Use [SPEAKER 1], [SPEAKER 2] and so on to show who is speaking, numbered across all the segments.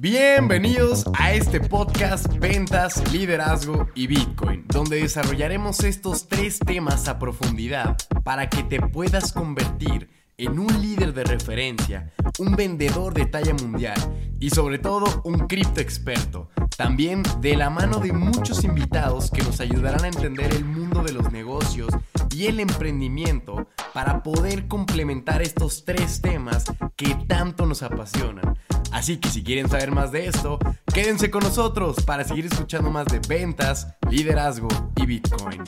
[SPEAKER 1] Bienvenidos a este podcast Ventas, Liderazgo y Bitcoin, donde desarrollaremos estos tres temas a profundidad para que te puedas convertir en un líder de referencia, un vendedor de talla mundial y sobre todo un cripto experto. También de la mano de muchos invitados que nos ayudarán a entender el mundo de los negocios y el emprendimiento para poder complementar estos tres temas que tanto nos apasionan. Así que si quieren saber más de esto, quédense con nosotros para seguir escuchando más de ventas, liderazgo y Bitcoin.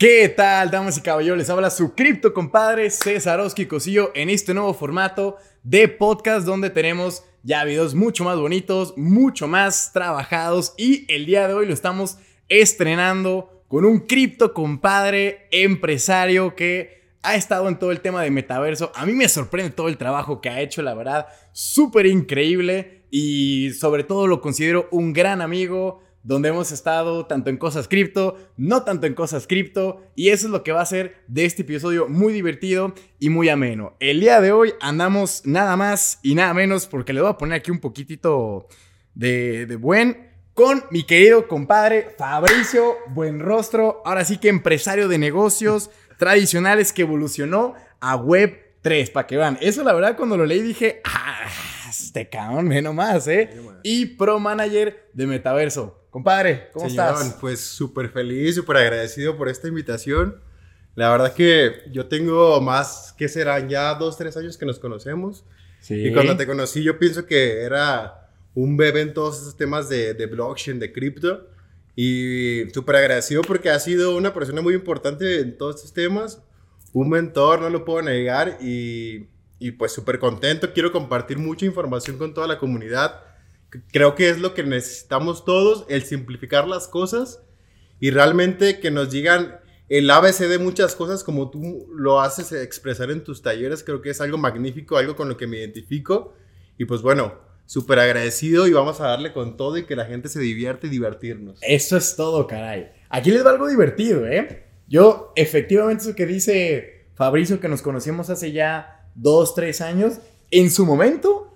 [SPEAKER 1] ¿Qué tal, damas y caballeros? Habla su cripto compadre César Oski Cosillo en este nuevo formato de podcast donde tenemos ya videos mucho más bonitos, mucho más trabajados y el día de hoy lo estamos estrenando con un cripto compadre empresario que ha estado en todo el tema de metaverso. A mí me sorprende todo el trabajo que ha hecho, la verdad, súper increíble y sobre todo lo considero un gran amigo donde hemos estado tanto en cosas cripto, no tanto en cosas cripto, y eso es lo que va a ser de este episodio muy divertido y muy ameno. El día de hoy andamos nada más y nada menos, porque le voy a poner aquí un poquitito de, de buen, con mi querido compadre Fabricio Buenrostro, ahora sí que empresario de negocios tradicionales que evolucionó a Web 3, para que vean. Eso la verdad cuando lo leí dije, ah, este cabrón, menos más, ¿eh? Y Pro Manager de Metaverso. Compadre, ¿cómo estás?
[SPEAKER 2] Pues súper feliz, súper agradecido por esta invitación. La verdad que yo tengo más, que serán ya dos, tres años que nos conocemos. Sí. Y cuando te conocí yo pienso que era un bebé en todos esos temas de, de blockchain, de cripto. Y súper agradecido porque ha sido una persona muy importante en todos estos temas. Un mentor, no lo puedo negar. Y, y pues súper contento. Quiero compartir mucha información con toda la comunidad creo que es lo que necesitamos todos, el simplificar las cosas y realmente que nos digan el ABC de muchas cosas como tú lo haces expresar en tus talleres, creo que es algo magnífico, algo con lo que me identifico y pues bueno, súper agradecido y vamos a darle con todo y que la gente se divierte y divertirnos.
[SPEAKER 1] Eso es todo, caray. Aquí les va algo divertido, ¿eh? Yo, efectivamente, eso que dice Fabricio, que nos conocimos hace ya dos, tres años, en su momento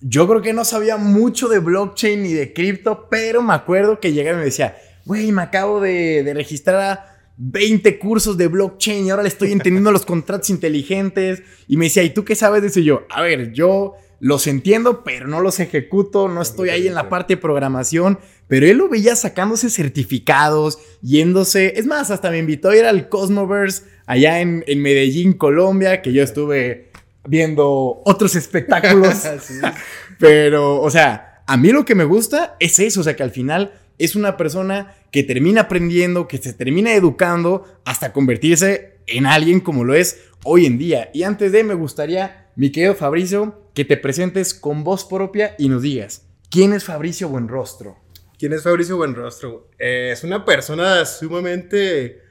[SPEAKER 1] yo creo que no sabía mucho de blockchain ni de cripto, pero me acuerdo que llegaba y me decía, güey, me acabo de, registrar a 20 cursos de blockchain y ahora le estoy entendiendo los contratos inteligentes. Y me decía, ¿y tú qué sabes de eso? Y yo, a ver, yo los entiendo, pero no los ejecuto, no estoy ahí en la parte de programación. Pero él lo veía sacándose certificados, yéndose. Es más, hasta me invitó a ir al Cosmoverse allá en, en Medellín, Colombia, que yo estuve viendo otros espectáculos. Pero, o sea, a mí lo que me gusta es eso, o sea, que al final es una persona que termina aprendiendo, que se termina educando hasta convertirse en alguien como lo es hoy en día. Y antes de, me gustaría, mi querido Fabricio, que te presentes con voz propia y nos digas, ¿quién es Fabricio Buenrostro?
[SPEAKER 2] ¿Quién es Fabricio Buenrostro? Eh, es una persona sumamente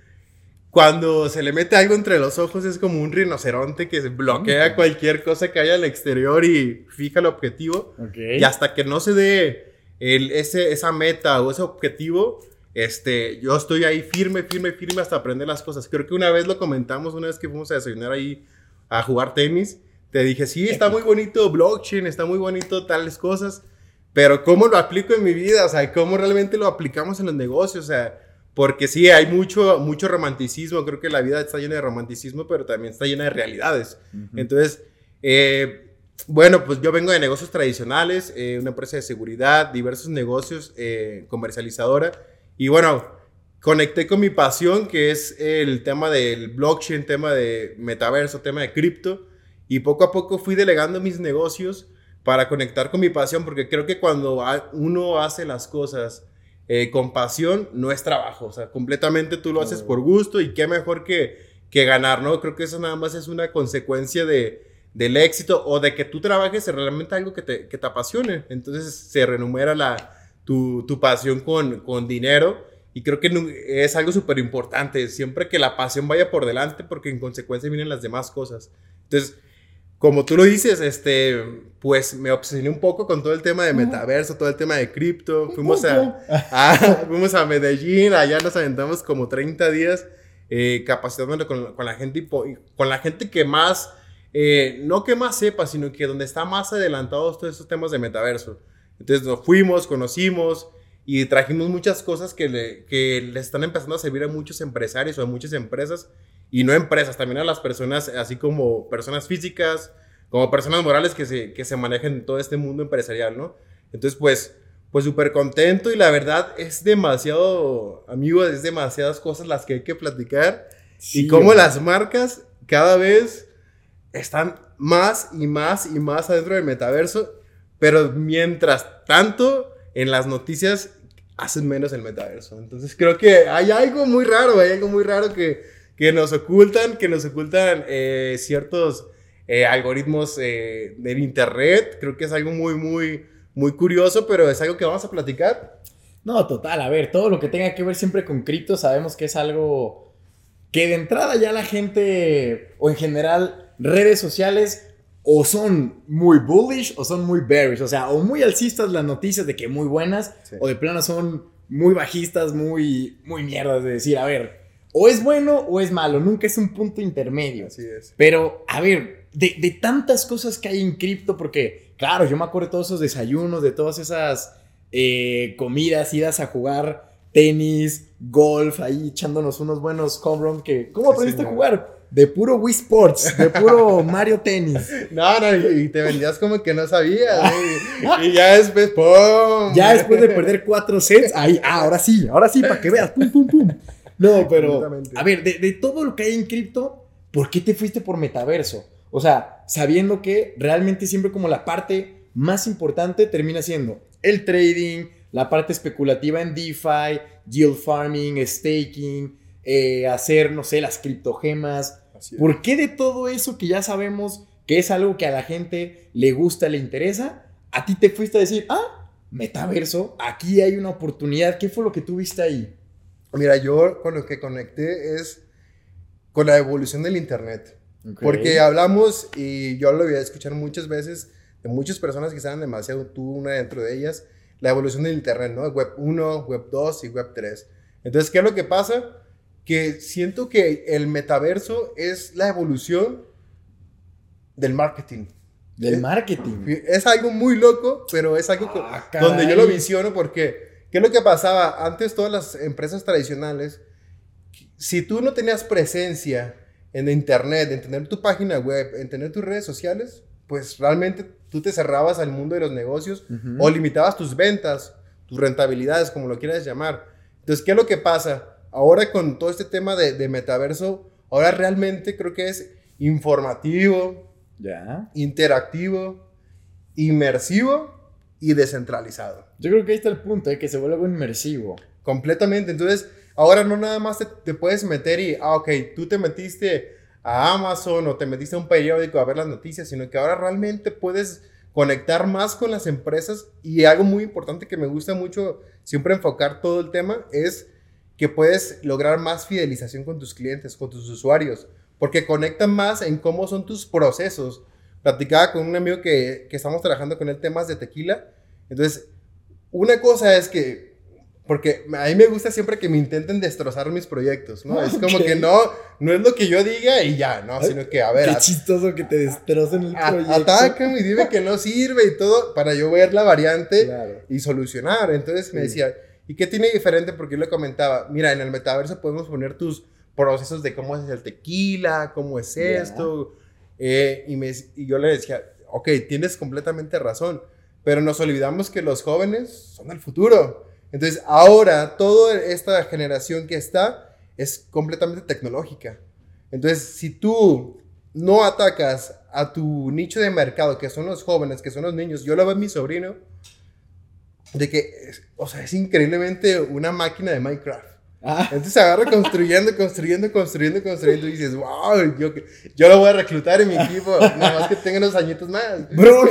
[SPEAKER 2] cuando se le mete algo entre los ojos es como un rinoceronte que bloquea cualquier cosa que haya al exterior y fija el objetivo. Y hasta que no se dé el, ese, esa meta o ese objetivo, este, yo estoy ahí firme, firme, firme hasta aprender las cosas. Creo que una vez lo comentamos, una vez que fuimos a desayunar ahí a jugar tenis, te dije, sí, está muy bonito blockchain, está muy bonito tales cosas, pero ¿cómo lo aplico en mi vida? O sea, ¿cómo realmente lo aplicamos en los negocios? O sea, porque sí, hay mucho, mucho romanticismo. Creo que la vida está llena de romanticismo, pero también está llena de realidades. Entonces, eh, bueno, pues yo vengo de negocios tradicionales, eh, una empresa de seguridad, diversos negocios, eh, comercializadora. Y bueno, conecté con mi pasión, que es el tema del blockchain, tema de metaverso, tema de cripto. Y poco a poco fui delegando mis negocios para conectar con mi pasión, porque creo que cuando uno hace las cosas eh, compasión no es trabajo, o sea, completamente tú lo haces por gusto y qué mejor que, que ganar, ¿no? Creo que eso nada más es una consecuencia de, del éxito o de que tú trabajes en realmente algo que te, que te apasione. Entonces se renumera la, tu, tu pasión con, con dinero y creo que es algo súper importante, siempre que la pasión vaya por delante porque en consecuencia vienen las demás cosas. Entonces, como tú lo dices, este, pues me obsesioné un poco con todo el tema de metaverso, todo el tema de cripto. Fuimos a, fuimos a Medellín, allá nos aventamos como 30 días eh, capacitándonos con, con, la gente, con la gente que más, eh, no que más sepa, sino que donde está más adelantados todos estos temas de metaverso. Entonces nos fuimos, conocimos y trajimos muchas cosas que le, que le están empezando a servir a muchos empresarios o a muchas empresas y no empresas, también a las personas, así como personas físicas, como personas morales que se, que se manejan en todo este mundo empresarial, ¿no? Entonces, pues, pues súper contento y la verdad es demasiado, amigos, es demasiadas cosas las que hay que platicar y cómo las marcas cada vez están más y más y más adentro del metaverso, pero mientras tanto en las noticias hacen menos el metaverso. Entonces creo que hay algo muy raro, hay algo muy raro que, que nos ocultan, que nos ocultan eh, ciertos eh, algoritmos eh, del internet. Creo que es algo muy, muy, muy curioso, pero es algo que vamos a platicar.
[SPEAKER 1] No, total, a ver, todo lo que tenga que ver siempre con cripto sabemos que es algo que de entrada ya la gente, o en general redes sociales, o son muy bullish o son muy bearish. O sea, o muy alcistas las noticias de que muy buenas, o de plano son muy bajistas, muy, muy mierdas de decir, a ver, o es bueno o es malo, nunca es un punto intermedio.
[SPEAKER 2] Así es.
[SPEAKER 1] Pero, a ver, de, tantas cosas que hay en cripto, porque, claro, yo me acuerdo de todos esos desayunos, de todas esas eh, comidas, idas a jugar tenis, golf, ahí echándonos unos buenos home que... ¿Cómo aprendiste a jugar? De puro Wii Sports, de puro Mario Tenis.
[SPEAKER 2] No, no, y te vendías como que no sabías. y, ya después, ¡pum!
[SPEAKER 1] Ya después de perder cuatro sets, ahí, ah, ahora sí, ahora sí, para que veas, pum, pum, pum. No, pero, a ver, de, de todo lo que hay en cripto, ¿por qué te fuiste por metaverso? O sea, sabiendo que realmente siempre como la parte más importante termina siendo el trading, la parte especulativa en DeFi, yield farming, staking, eh, hacer, no sé, las criptogemas. ¿Por qué de todo eso que ya sabemos que es algo que a la gente le gusta, le interesa, a ti te fuiste a decir, ah, metaverso, aquí hay una oportunidad? ¿Qué fue lo que tuviste ahí?
[SPEAKER 2] Mira, yo con lo que conecté es con la evolución del Internet. Porque hablamos, y yo lo voy a escuchar muchas veces, de muchas personas que saben demasiado, tú una dentro de ellas, la evolución del Internet, ¿no? Web 1, Web 2 y Web 3. Entonces, ¿qué es lo que pasa? Que siento que el metaverso es la evolución del marketing.
[SPEAKER 1] Del marketing.
[SPEAKER 2] Es algo muy loco, pero es algo ah, donde yo lo visiono porque, ¿qué es lo que pasaba? Antes todas las empresas tradicionales, si tú no tenías presencia en internet, en tener tu página web, en tener tus redes sociales, pues realmente tú te cerrabas al mundo de los negocios o limitabas tus ventas, tus rentabilidades, como lo quieras llamar. Entonces, ¿qué es lo que pasa? Ahora con todo este tema de, metaverso, ahora realmente creo que es informativo,
[SPEAKER 1] ya
[SPEAKER 2] interactivo, inmersivo y descentralizado.
[SPEAKER 1] Yo creo que ahí está el punto, ¿eh? que se vuelve inmersivo.
[SPEAKER 2] Completamente. Entonces, Ahora no nada más te, puedes meter y, ah, ok, tú te metiste a Amazon o te metiste a un periódico a ver las noticias, sino que ahora realmente puedes conectar más con las empresas y algo muy importante que me gusta mucho siempre enfocar todo el tema es que puedes lograr más fidelización con tus clientes, con tus usuarios, porque conectan más en cómo son tus procesos. Platicaba con un amigo que, que estamos trabajando con él temas de tequila. Entonces, una cosa es que porque a mí me gusta siempre que me intenten destrozar mis proyectos, ¿no? Es como que no, no es lo que yo diga y ya, ¿no? Sino que, a ver.
[SPEAKER 1] Qué chistoso que te destrocen el proyecto.
[SPEAKER 2] Atácame y dime que no sirve y todo para yo ver la variante y solucionar. Entonces me decía, ¿y qué tiene diferente? Porque yo le comentaba, mira, en el metaverso podemos poner tus procesos de cómo es el tequila, cómo es esto. Eh, y, me, y yo le decía, ok, tienes completamente razón, pero nos olvidamos que los jóvenes son el futuro. Entonces, ahora toda esta generación que está es completamente tecnológica. Entonces, si tú no atacas a tu nicho de mercado, que son los jóvenes, que son los niños, yo lo veo en mi sobrino, de que, o sea, es increíblemente una máquina de Minecraft. Ah. Entonces agarra construyendo, construyendo, construyendo, construyendo y dices, wow, yo, yo lo voy a reclutar en mi equipo, nada más que tenga unos añitos más.
[SPEAKER 1] Bro,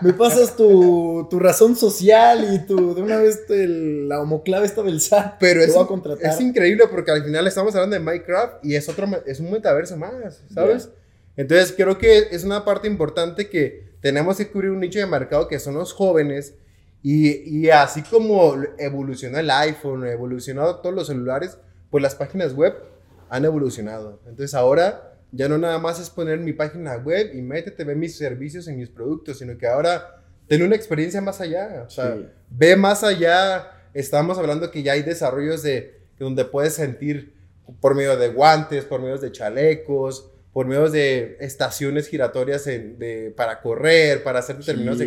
[SPEAKER 1] me pasas tu, tu, razón social y tu, de una vez la homoclave esta del SAT.
[SPEAKER 2] Pero es, es increíble porque al final estamos hablando de Minecraft y es, otro, es un metaverso más, ¿sabes? Entonces creo que es una parte importante que tenemos que cubrir un nicho de mercado que son los jóvenes y, así como evolucionó el iPhone, evolucionó todos los celulares, pues las páginas web han evolucionado. Entonces ahora ya no nada más es poner mi página web y métete, ve mis servicios y mis productos, sino que ahora ten una experiencia más allá. O sea, ve más allá. Estamos hablando que ya hay desarrollos de donde puedes sentir por medio de guantes, por medio de chalecos, por medio de estaciones giratorias de, para correr, para hacer determinados...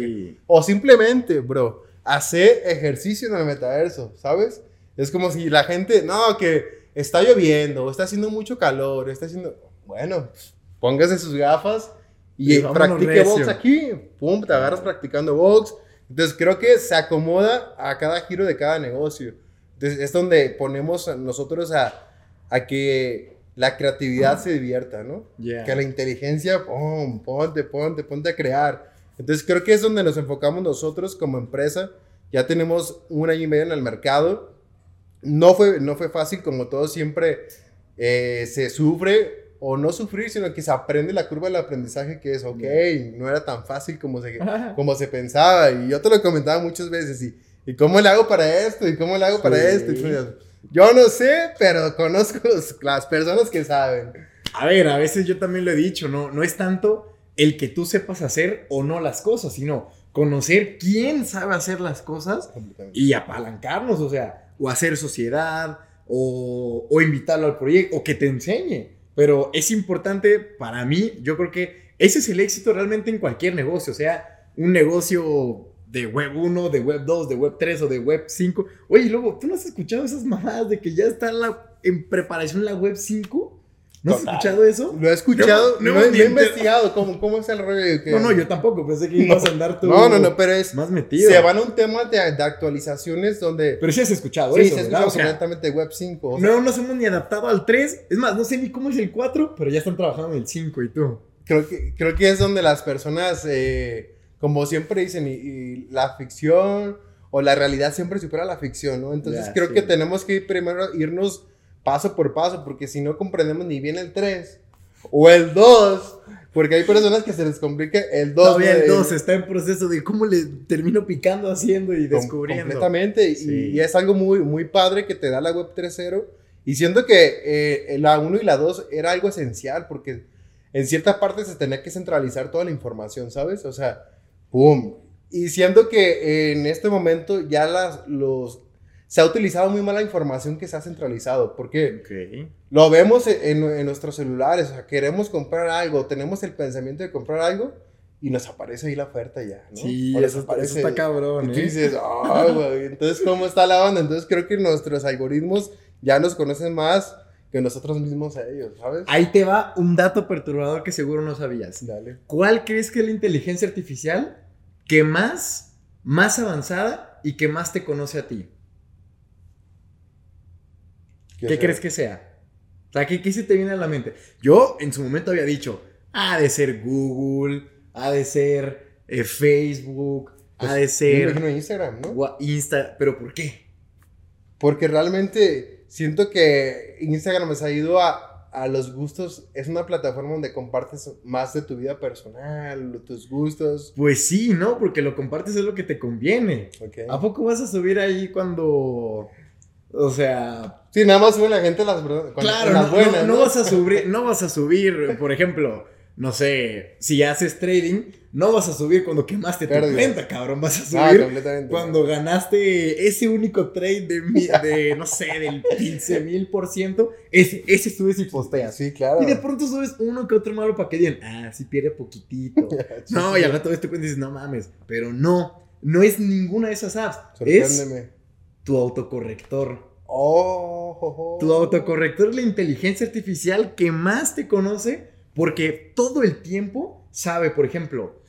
[SPEAKER 2] O simplemente, bro, hacer ejercicio en el metaverso, ¿sabes? Es como si la gente, no, que está lloviendo, está haciendo mucho calor, está haciendo... Bueno, póngase sus gafas y, practique box aquí. Pum, te agarras practicando box. Entonces creo que se acomoda a cada giro de cada negocio. Entonces es donde ponemos nosotros a, a que la creatividad se divierta, ¿no? Que la inteligencia, pum, ponte, ponte, ponte a crear. Entonces creo que es donde nos enfocamos nosotros como empresa. Ya tenemos un año y medio en el mercado. No fue, no fue fácil, como todo siempre eh, se sufre o no sufrir, sino que se aprende la curva del aprendizaje que es, ok, no era tan fácil como se, como se pensaba. Y yo te lo comentaba muchas veces, y, ¿y cómo le hago para esto? ¿Y cómo le hago para esto? Y yo no sé, pero conozco las personas que saben.
[SPEAKER 1] A ver, a veces yo también lo he dicho, no, no es tanto el que tú sepas hacer o no las cosas, sino conocer quién sabe hacer las cosas y apalancarnos, o sea, o hacer sociedad, o, o invitarlo al proyecto, o que te enseñe. Pero es importante para mí, yo creo que ese es el éxito realmente en cualquier negocio, o sea, un negocio de web 1, de web 2, de web 3 o de web 5. Oye, luego, ¿tú no has escuchado esas mamadas de que ya está en, la, en preparación la web 5? ¿No has escuchado eso?
[SPEAKER 2] Lo he escuchado, no, he, investigado cómo, cómo es el rollo.
[SPEAKER 1] No, no, yo tampoco, pensé que ibas a andar tú.
[SPEAKER 2] No, no, no, pero es.
[SPEAKER 1] Más metido.
[SPEAKER 2] Se van a un tema de, de actualizaciones donde.
[SPEAKER 1] Pero sí has escuchado
[SPEAKER 2] sí,
[SPEAKER 1] eso.
[SPEAKER 2] Sí, se ha escuchado completamente Web 5.
[SPEAKER 1] O sea, no nos hemos ni adaptado al 3. Es más, no sé ni cómo es el 4, pero ya están trabajando en el 5 y tú.
[SPEAKER 2] Creo que, creo que es donde las personas. Eh, como siempre dicen, y, la ficción o la realidad siempre supera la ficción, ¿no? Entonces creo que tenemos que primero irnos paso por paso, porque si no comprendemos ni bien el 3 o el 2, porque hay personas que se les complica el 2.
[SPEAKER 1] Todavía el 2 está en proceso de cómo le termino picando, haciendo y descubriendo.
[SPEAKER 2] Completamente, y, es algo muy, muy padre que te da la web 3.0. Y siento que eh, la 1 y la 2 era algo esencial, porque en cierta parte se tenía que centralizar toda la información, ¿sabes? O sea, ¡Pum! Y siendo que en este momento ya las, los, se ha utilizado muy mala información que se ha centralizado, porque lo vemos en, en, nuestros celulares, o sea, queremos comprar algo, tenemos el pensamiento de comprar algo y nos aparece ahí la oferta ya, ¿no?
[SPEAKER 1] Sí, eso, está, cabrón,
[SPEAKER 2] y tú ¿eh? dices, ah, güey, entonces, ¿cómo está la banda? Entonces, creo que nuestros algoritmos ya nos conocen más que nosotros mismos a ellos, ¿sabes?
[SPEAKER 1] Ahí te va un dato perturbador que seguro no sabías.
[SPEAKER 2] Dale.
[SPEAKER 1] ¿Cuál crees que es la inteligencia artificial que más, más avanzada y que más te conoce a ti? ¿Qué, crees que sea? O sea, ¿qué, se te viene a la mente? Yo en su momento había dicho, ha de ser Google, ha de ser eh, Facebook, ha de ser...
[SPEAKER 2] Instagram, ¿no?
[SPEAKER 1] Insta, pero ¿por qué?
[SPEAKER 2] Porque realmente siento que Instagram me ha ido a, a los gustos, es una plataforma donde compartes más de tu vida personal, tus gustos.
[SPEAKER 1] Pues sí, ¿no? Porque lo compartes es lo que te conviene. ¿A poco vas a subir ahí cuando... O sea...
[SPEAKER 2] Sí, nada más sube la gente las,
[SPEAKER 1] claro, las buenas. no, vas a subir, no vas a subir, por ejemplo no sé, si haces trading, no vas a subir cuando quemaste tu cuenta, cabrón. Vas a ah, subir cuando ganaste ese único trade de, no sé, del 15 mil por ciento. Ese, ese subes y posteas.
[SPEAKER 2] Sí, claro.
[SPEAKER 1] Y de pronto subes uno que otro malo para que digan, ah, sí pierde poquitito. no, y al rato ves tu cuenta y dices, no mames. Pero no, no es ninguna de esas apps. Es tu autocorrector.
[SPEAKER 2] Oh,
[SPEAKER 1] Tu autocorrector es la inteligencia artificial que más te conoce porque todo el tiempo sabe, por ejemplo,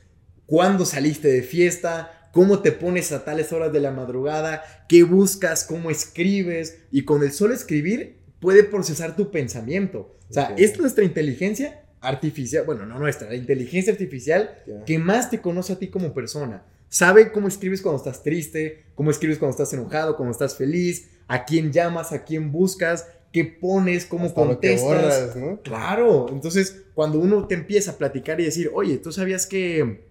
[SPEAKER 1] cuándo saliste de fiesta, cómo te pones a tales horas de la madrugada, qué buscas, cómo escribes. Y con el solo escribir puede procesar tu pensamiento. O sea, es nuestra inteligencia artificial, bueno, no nuestra, la inteligencia artificial que más te conoce a ti como persona. Sabe cómo escribes cuando estás triste, cómo escribes cuando estás enojado, cuando estás feliz, a quién llamas, a quién buscas, qué pones, cómo contestas. Claro, entonces cuando uno te empieza a platicar y decir, oye, tú sabías que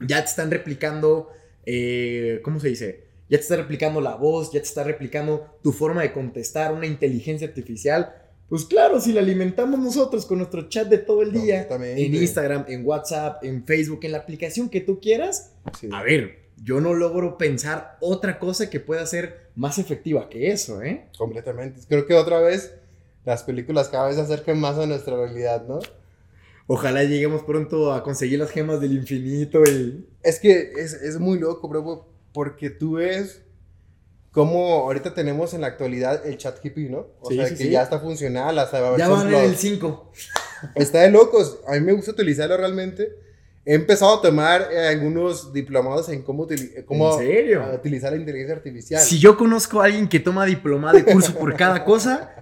[SPEAKER 1] ya te están replicando, eh, ¿cómo se dice? Ya te está replicando la voz, ya te está replicando tu forma de contestar, una inteligencia artificial. Pues claro, si la alimentamos nosotros con nuestro chat de todo el día, en Instagram, en WhatsApp, en Facebook, en la aplicación que tú quieras,
[SPEAKER 2] Sí.
[SPEAKER 1] a ver, yo no logro pensar otra cosa que pueda ser más efectiva que eso, ¿eh?
[SPEAKER 2] Completamente. Creo que otra vez las películas cada vez se acercan más a nuestra realidad, ¿no?
[SPEAKER 1] Ojalá lleguemos pronto a conseguir las gemas del infinito y...
[SPEAKER 2] Es que es, es muy loco, bro, porque tú ves cómo ahorita tenemos en la actualidad el chat hippie, ¿no? O
[SPEAKER 1] Sí,
[SPEAKER 2] sea,
[SPEAKER 1] sí,
[SPEAKER 2] que
[SPEAKER 1] sí.
[SPEAKER 2] ya está funcional, hasta
[SPEAKER 1] Ya van en el
[SPEAKER 2] Plus.
[SPEAKER 1] 5.
[SPEAKER 2] Está de locos. A mí me gusta utilizarlo realmente. He empezado a tomar eh, algunos diplomados en cómo, utili- cómo
[SPEAKER 1] ¿En serio?
[SPEAKER 2] eh, utilizar la inteligencia artificial.
[SPEAKER 1] Si yo conozco a alguien que toma diplomado de curso por cada cosa,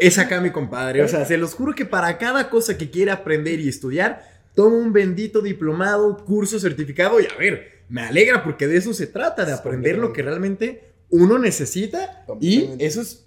[SPEAKER 1] es acá mi compadre. O sea, se los juro que para cada cosa que quiera aprender y estudiar, toma un bendito diplomado, curso certificado y a ver, me alegra porque de eso se trata, de aprender lo que realmente uno necesita y eso es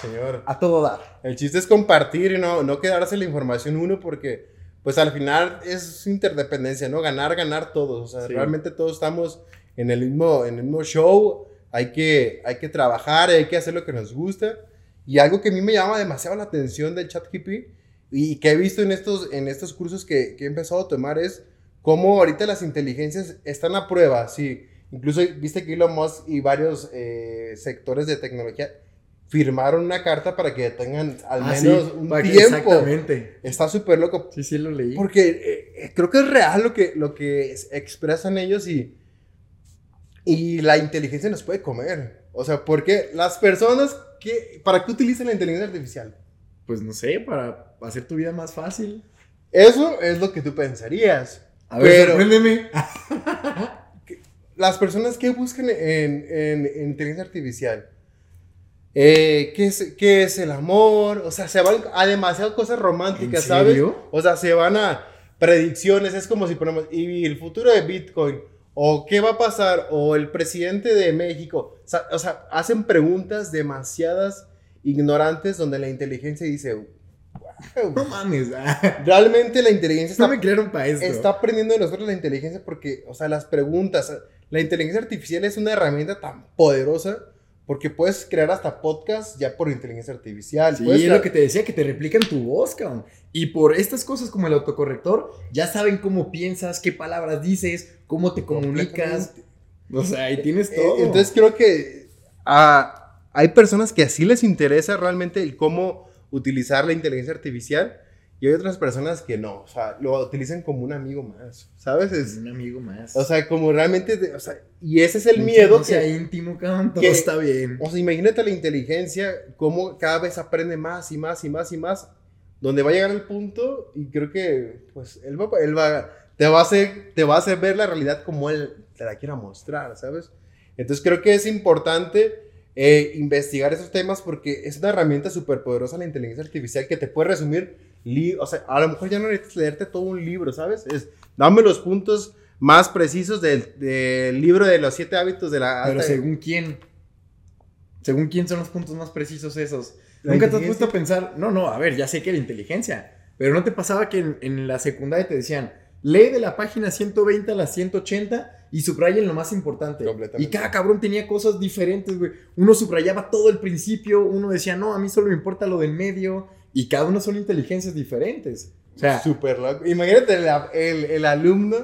[SPEAKER 2] Señor.
[SPEAKER 1] a todo dar.
[SPEAKER 2] El chiste es compartir y no, no quedarse la información uno porque, pues al final es interdependencia, ¿no? Ganar, ganar todos. O sea,
[SPEAKER 1] Sí.
[SPEAKER 2] realmente todos estamos en el mismo, en el mismo show. Hay que, hay que trabajar, hay que hacer lo que nos gusta. Y algo que a mí me llama demasiado la atención del chat hippie y que he visto en estos, en estos cursos que, que he empezado a tomar es cómo ahorita las inteligencias están a prueba. Sí, incluso viste que Elon Musk y varios eh, sectores de tecnología firmaron una carta para que tengan al
[SPEAKER 1] Ah,
[SPEAKER 2] menos
[SPEAKER 1] sí,
[SPEAKER 2] un tiempo.
[SPEAKER 1] Exactamente.
[SPEAKER 2] Está súper loco.
[SPEAKER 1] Sí, sí, lo leí.
[SPEAKER 2] Porque eh, eh, creo que es real lo que, lo que es- expresan ellos y, y la inteligencia nos puede comer. O sea, porque las personas que... ¿Para qué utilizan la inteligencia artificial?
[SPEAKER 1] Pues no sé, para hacer tu vida más fácil.
[SPEAKER 2] Eso es lo que tú pensarías.
[SPEAKER 1] A ver, sorpréndeme.
[SPEAKER 2] Las personas que buscan en, en- en inteligencia artificial, eh, ¿qué, es, qué es el amor? O sea, se van a demasiadas cosas románticas,
[SPEAKER 1] ¿En
[SPEAKER 2] ¿sabes?
[SPEAKER 1] serio?
[SPEAKER 2] O sea, se van a predicciones, es como si ponemos, y el futuro de Bitcoin, o qué va a pasar, o el presidente de México. O sea, o sea, hacen preguntas demasiadas ignorantes donde la inteligencia dice,
[SPEAKER 1] No
[SPEAKER 2] wow.
[SPEAKER 1] mames.
[SPEAKER 2] Realmente la inteligencia
[SPEAKER 1] No
[SPEAKER 2] está
[SPEAKER 1] me para esto.
[SPEAKER 2] está aprendiendo de nosotros la inteligencia porque, o sea, las preguntas, la inteligencia artificial es una herramienta tan poderosa porque puedes crear hasta podcasts ya por inteligencia artificial.
[SPEAKER 1] Sí,
[SPEAKER 2] Puedes
[SPEAKER 1] es
[SPEAKER 2] crear-
[SPEAKER 1] lo que te decía, que te replican tu voz, cabrón. Y por estas cosas como el autocorrector, ya saben cómo piensas, qué palabras dices, cómo te comunicas. O sea, ahí tienes
[SPEAKER 2] Eh,
[SPEAKER 1] todo.
[SPEAKER 2] Entonces creo que ah, hay personas que así les interesa realmente el cómo utilizar la inteligencia artificial y hay otras personas que no, o sea, lo utilizan como un amigo más, ¿sabes? Es-
[SPEAKER 1] un amigo más.
[SPEAKER 2] o sea, como realmente, o sea, y ese es el
[SPEAKER 1] Mientras
[SPEAKER 2] miedo
[SPEAKER 1] no sea
[SPEAKER 2] que...
[SPEAKER 1] íntimo, cabrón, todo
[SPEAKER 2] que-
[SPEAKER 1] está bien.
[SPEAKER 2] O sea, imagínate la inteligencia, cómo cada vez aprende más y más y más y más, donde va a llegar el punto y creo que, pues, él va, él va, te va a hacer, te va a hacer ver la realidad como él te la quiera mostrar, ¿sabes? Entonces creo que es importante eh, investigar esos temas porque es una herramienta súper poderosa la inteligencia artificial que te puede resumir, o sea, a lo mejor ya no necesitas leerte todo un libro, ¿sabes? Es, dame los puntos más precisos del, del libro de los siete hábitos de la...
[SPEAKER 1] Pero según quién. Según quién son los puntos más precisos esos.
[SPEAKER 2] La
[SPEAKER 1] Nunca te has puesto a pensar. No, no, a ver, ya sé que la inteligencia. Pero no te pasaba que en, en la secundaria te decían, lee de la página 120 a la 180 y subrayen lo más importante.
[SPEAKER 2] Completamente.
[SPEAKER 1] Y cada cabrón tenía cosas diferentes, güey. Uno subrayaba todo el principio, uno decía, no, a mí solo me importa lo del medio. Y cada uno son inteligencias diferentes. O sea,
[SPEAKER 2] Súper loco. Imagínate el, el, el alumno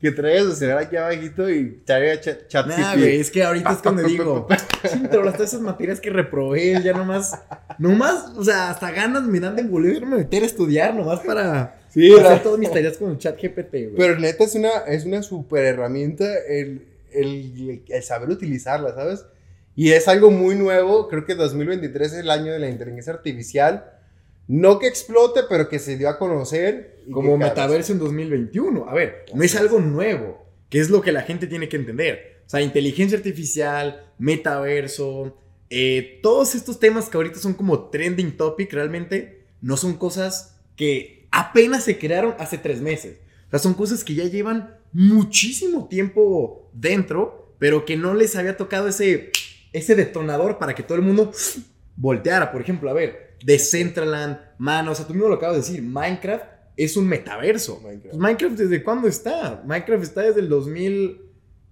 [SPEAKER 2] que trae su celular aquí abajito y trae chat, chat
[SPEAKER 1] Nah, güey, es que ahorita es cuando digo, pero las todas esas materias que reprobé, ya nomás, nomás, o sea, hasta ganas me dan de volverme a meter a estudiar, nomás para
[SPEAKER 2] Sí,
[SPEAKER 1] hacer
[SPEAKER 2] la-
[SPEAKER 1] todas mis tareas con el chat GPT, güey.
[SPEAKER 2] pero neta es una, es una súper herramienta el, el, el saber utilizarla, ¿sabes? Y es algo muy nuevo. Creo que 2023 es el año de la inteligencia artificial. No que explote, pero que se dio a conocer.
[SPEAKER 1] Como metaverso en 2021. A ver, no es. algo nuevo, que es lo que la gente tiene que entender. O sea, inteligencia artificial, metaverso, eh, todos estos temas que ahorita son como trending topic, realmente no son cosas que apenas se crearon hace tres meses. O sea, son cosas que ya llevan muchísimo tiempo dentro, pero que no les había tocado ese, ese detonador para que todo el mundo volteara. Por ejemplo, a ver, Decentraland, mano, o sea, tú mismo lo acabas de decir, Minecraft es un metaverso.
[SPEAKER 2] Minecraft.
[SPEAKER 1] Pues Minecraft, ¿desde cuándo está? Minecraft está desde el 2000,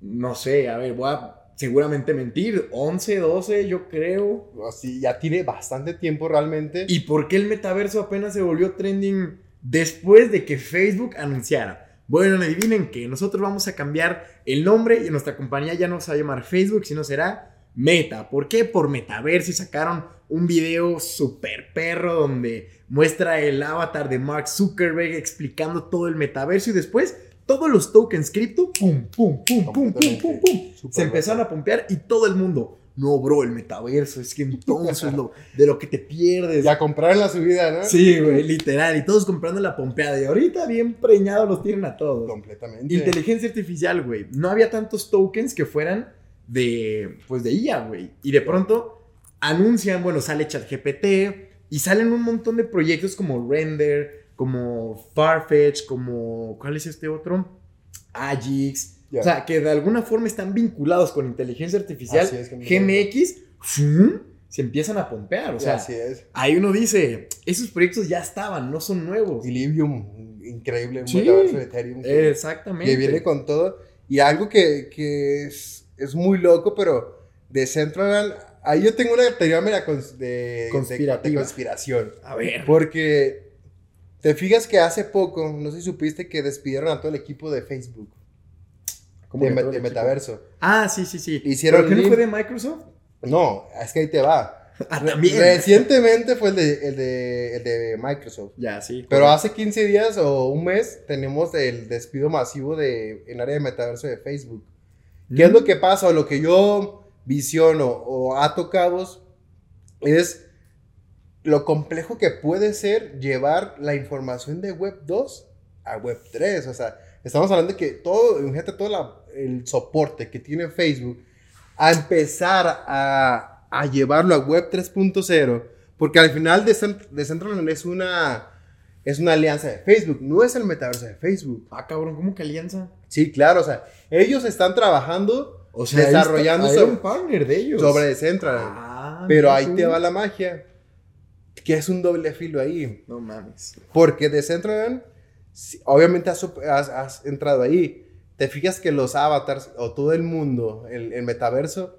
[SPEAKER 1] no sé, a ver, voy a seguramente mentir, 11, 12, yo creo.
[SPEAKER 2] Así, ya tiene bastante tiempo realmente.
[SPEAKER 1] ¿Y por qué el metaverso apenas se volvió trending después de que Facebook anunciara? Bueno, adivinen que nosotros vamos a cambiar el nombre y nuestra compañía ya no se va a llamar Facebook, sino será Meta. ¿Por qué? Por metaverso y sacaron un video super perro donde muestra el avatar de Mark Zuckerberg explicando todo el metaverso y después todos los tokens cripto, pum, pum, pum, pum, pum, pum, pum, se empezaron a pompear y todo el mundo. No, bro, el metaverso, es que entonces lo, de lo que te pierdes.
[SPEAKER 2] Ya compraron la subida, ¿no?
[SPEAKER 1] Sí, güey, literal. Y todos comprando la pompeada. Y ahorita bien preñados los tienen a todos.
[SPEAKER 2] Completamente.
[SPEAKER 1] Inteligencia artificial, güey. No había tantos tokens que fueran de, pues, de IA, güey. Y de pronto anuncian, bueno, sale ChatGPT y salen un montón de proyectos como Render, como Farfetch, como, ¿cuál es este otro? Agix. O sea, que de alguna forma están vinculados con inteligencia artificial. GMX, se empiezan a pompear. O sea, ahí uno dice, esos proyectos ya estaban, no son nuevos.
[SPEAKER 2] Libium, increíble,
[SPEAKER 1] sí, Ethereum. exactamente.
[SPEAKER 2] Que viene con todo. Y algo que, que es, es, muy loco, pero de Central ahí yo tengo una teoría de, de, conspiración.
[SPEAKER 1] A ver.
[SPEAKER 2] Porque te fijas que hace poco, no sé si supiste que despidieron a todo el equipo de Facebook. De, de Metaverso.
[SPEAKER 1] Ah, sí, sí, sí.
[SPEAKER 2] Hicieron
[SPEAKER 1] ¿Pero qué no fue de Microsoft?
[SPEAKER 2] No, es que ahí te va.
[SPEAKER 1] Ah, también.
[SPEAKER 2] Recientemente fue el de, el de, el de Microsoft.
[SPEAKER 1] Ya, sí.
[SPEAKER 2] Pero hace 15 días o un mes tenemos el despido masivo de, en área de metaverso de Facebook. ¿Qué es lo mm. que pasa? O lo que yo visiono o a tocados es lo complejo que puede ser llevar la información de Web 2 a Web 3. O sea, estamos hablando de que todo, imagínate todo el soporte que tiene Facebook a empezar a, a llevarlo a Web 3.0, porque al final Decentraland es una, es una alianza de Facebook, no es el metaverso de Facebook.
[SPEAKER 1] Ah, cabrón, ¿cómo que alianza?
[SPEAKER 2] Sí, claro, o sea, ellos están trabando,
[SPEAKER 1] o sea,
[SPEAKER 2] desarrollando
[SPEAKER 1] sobre, un partner de ellos.
[SPEAKER 2] sobre Decentraland. Ah, pero ahí te va la magia que es un doble filo ahí.
[SPEAKER 1] No mames.
[SPEAKER 2] Porque Decentraland, obviamente has, entrado ahí. Te fijas que los avatars o todo el mundo, el, metaverso,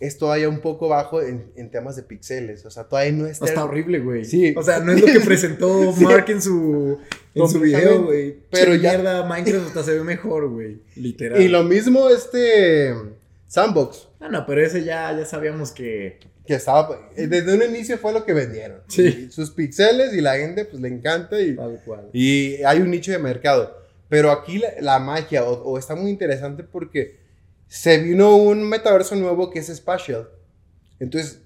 [SPEAKER 2] es todavía un poco bajo en, temas de píxeles. O sea, todavía no está.
[SPEAKER 1] Está horrible, güey.
[SPEAKER 2] Sí.
[SPEAKER 1] O sea, no es lo que presentó Mark en su, en su video, güey. Pero ya. Mierda, Minecraft hasta se ve mejor, güey. Literal.
[SPEAKER 2] Y lo mismo este. Sandbox.
[SPEAKER 1] Ah, no, pero ese ya, ya sabíamos que
[SPEAKER 2] que estaba, eh, desde un inicio fue lo que vendieron.
[SPEAKER 1] Sí.
[SPEAKER 2] sus pixeles y la gente pues le encanta y, y hay un nicho de mercado. Pero aquí la, magia o, está muy interesante porque se vino un metaverso nuevo que es Spatial. Entonces,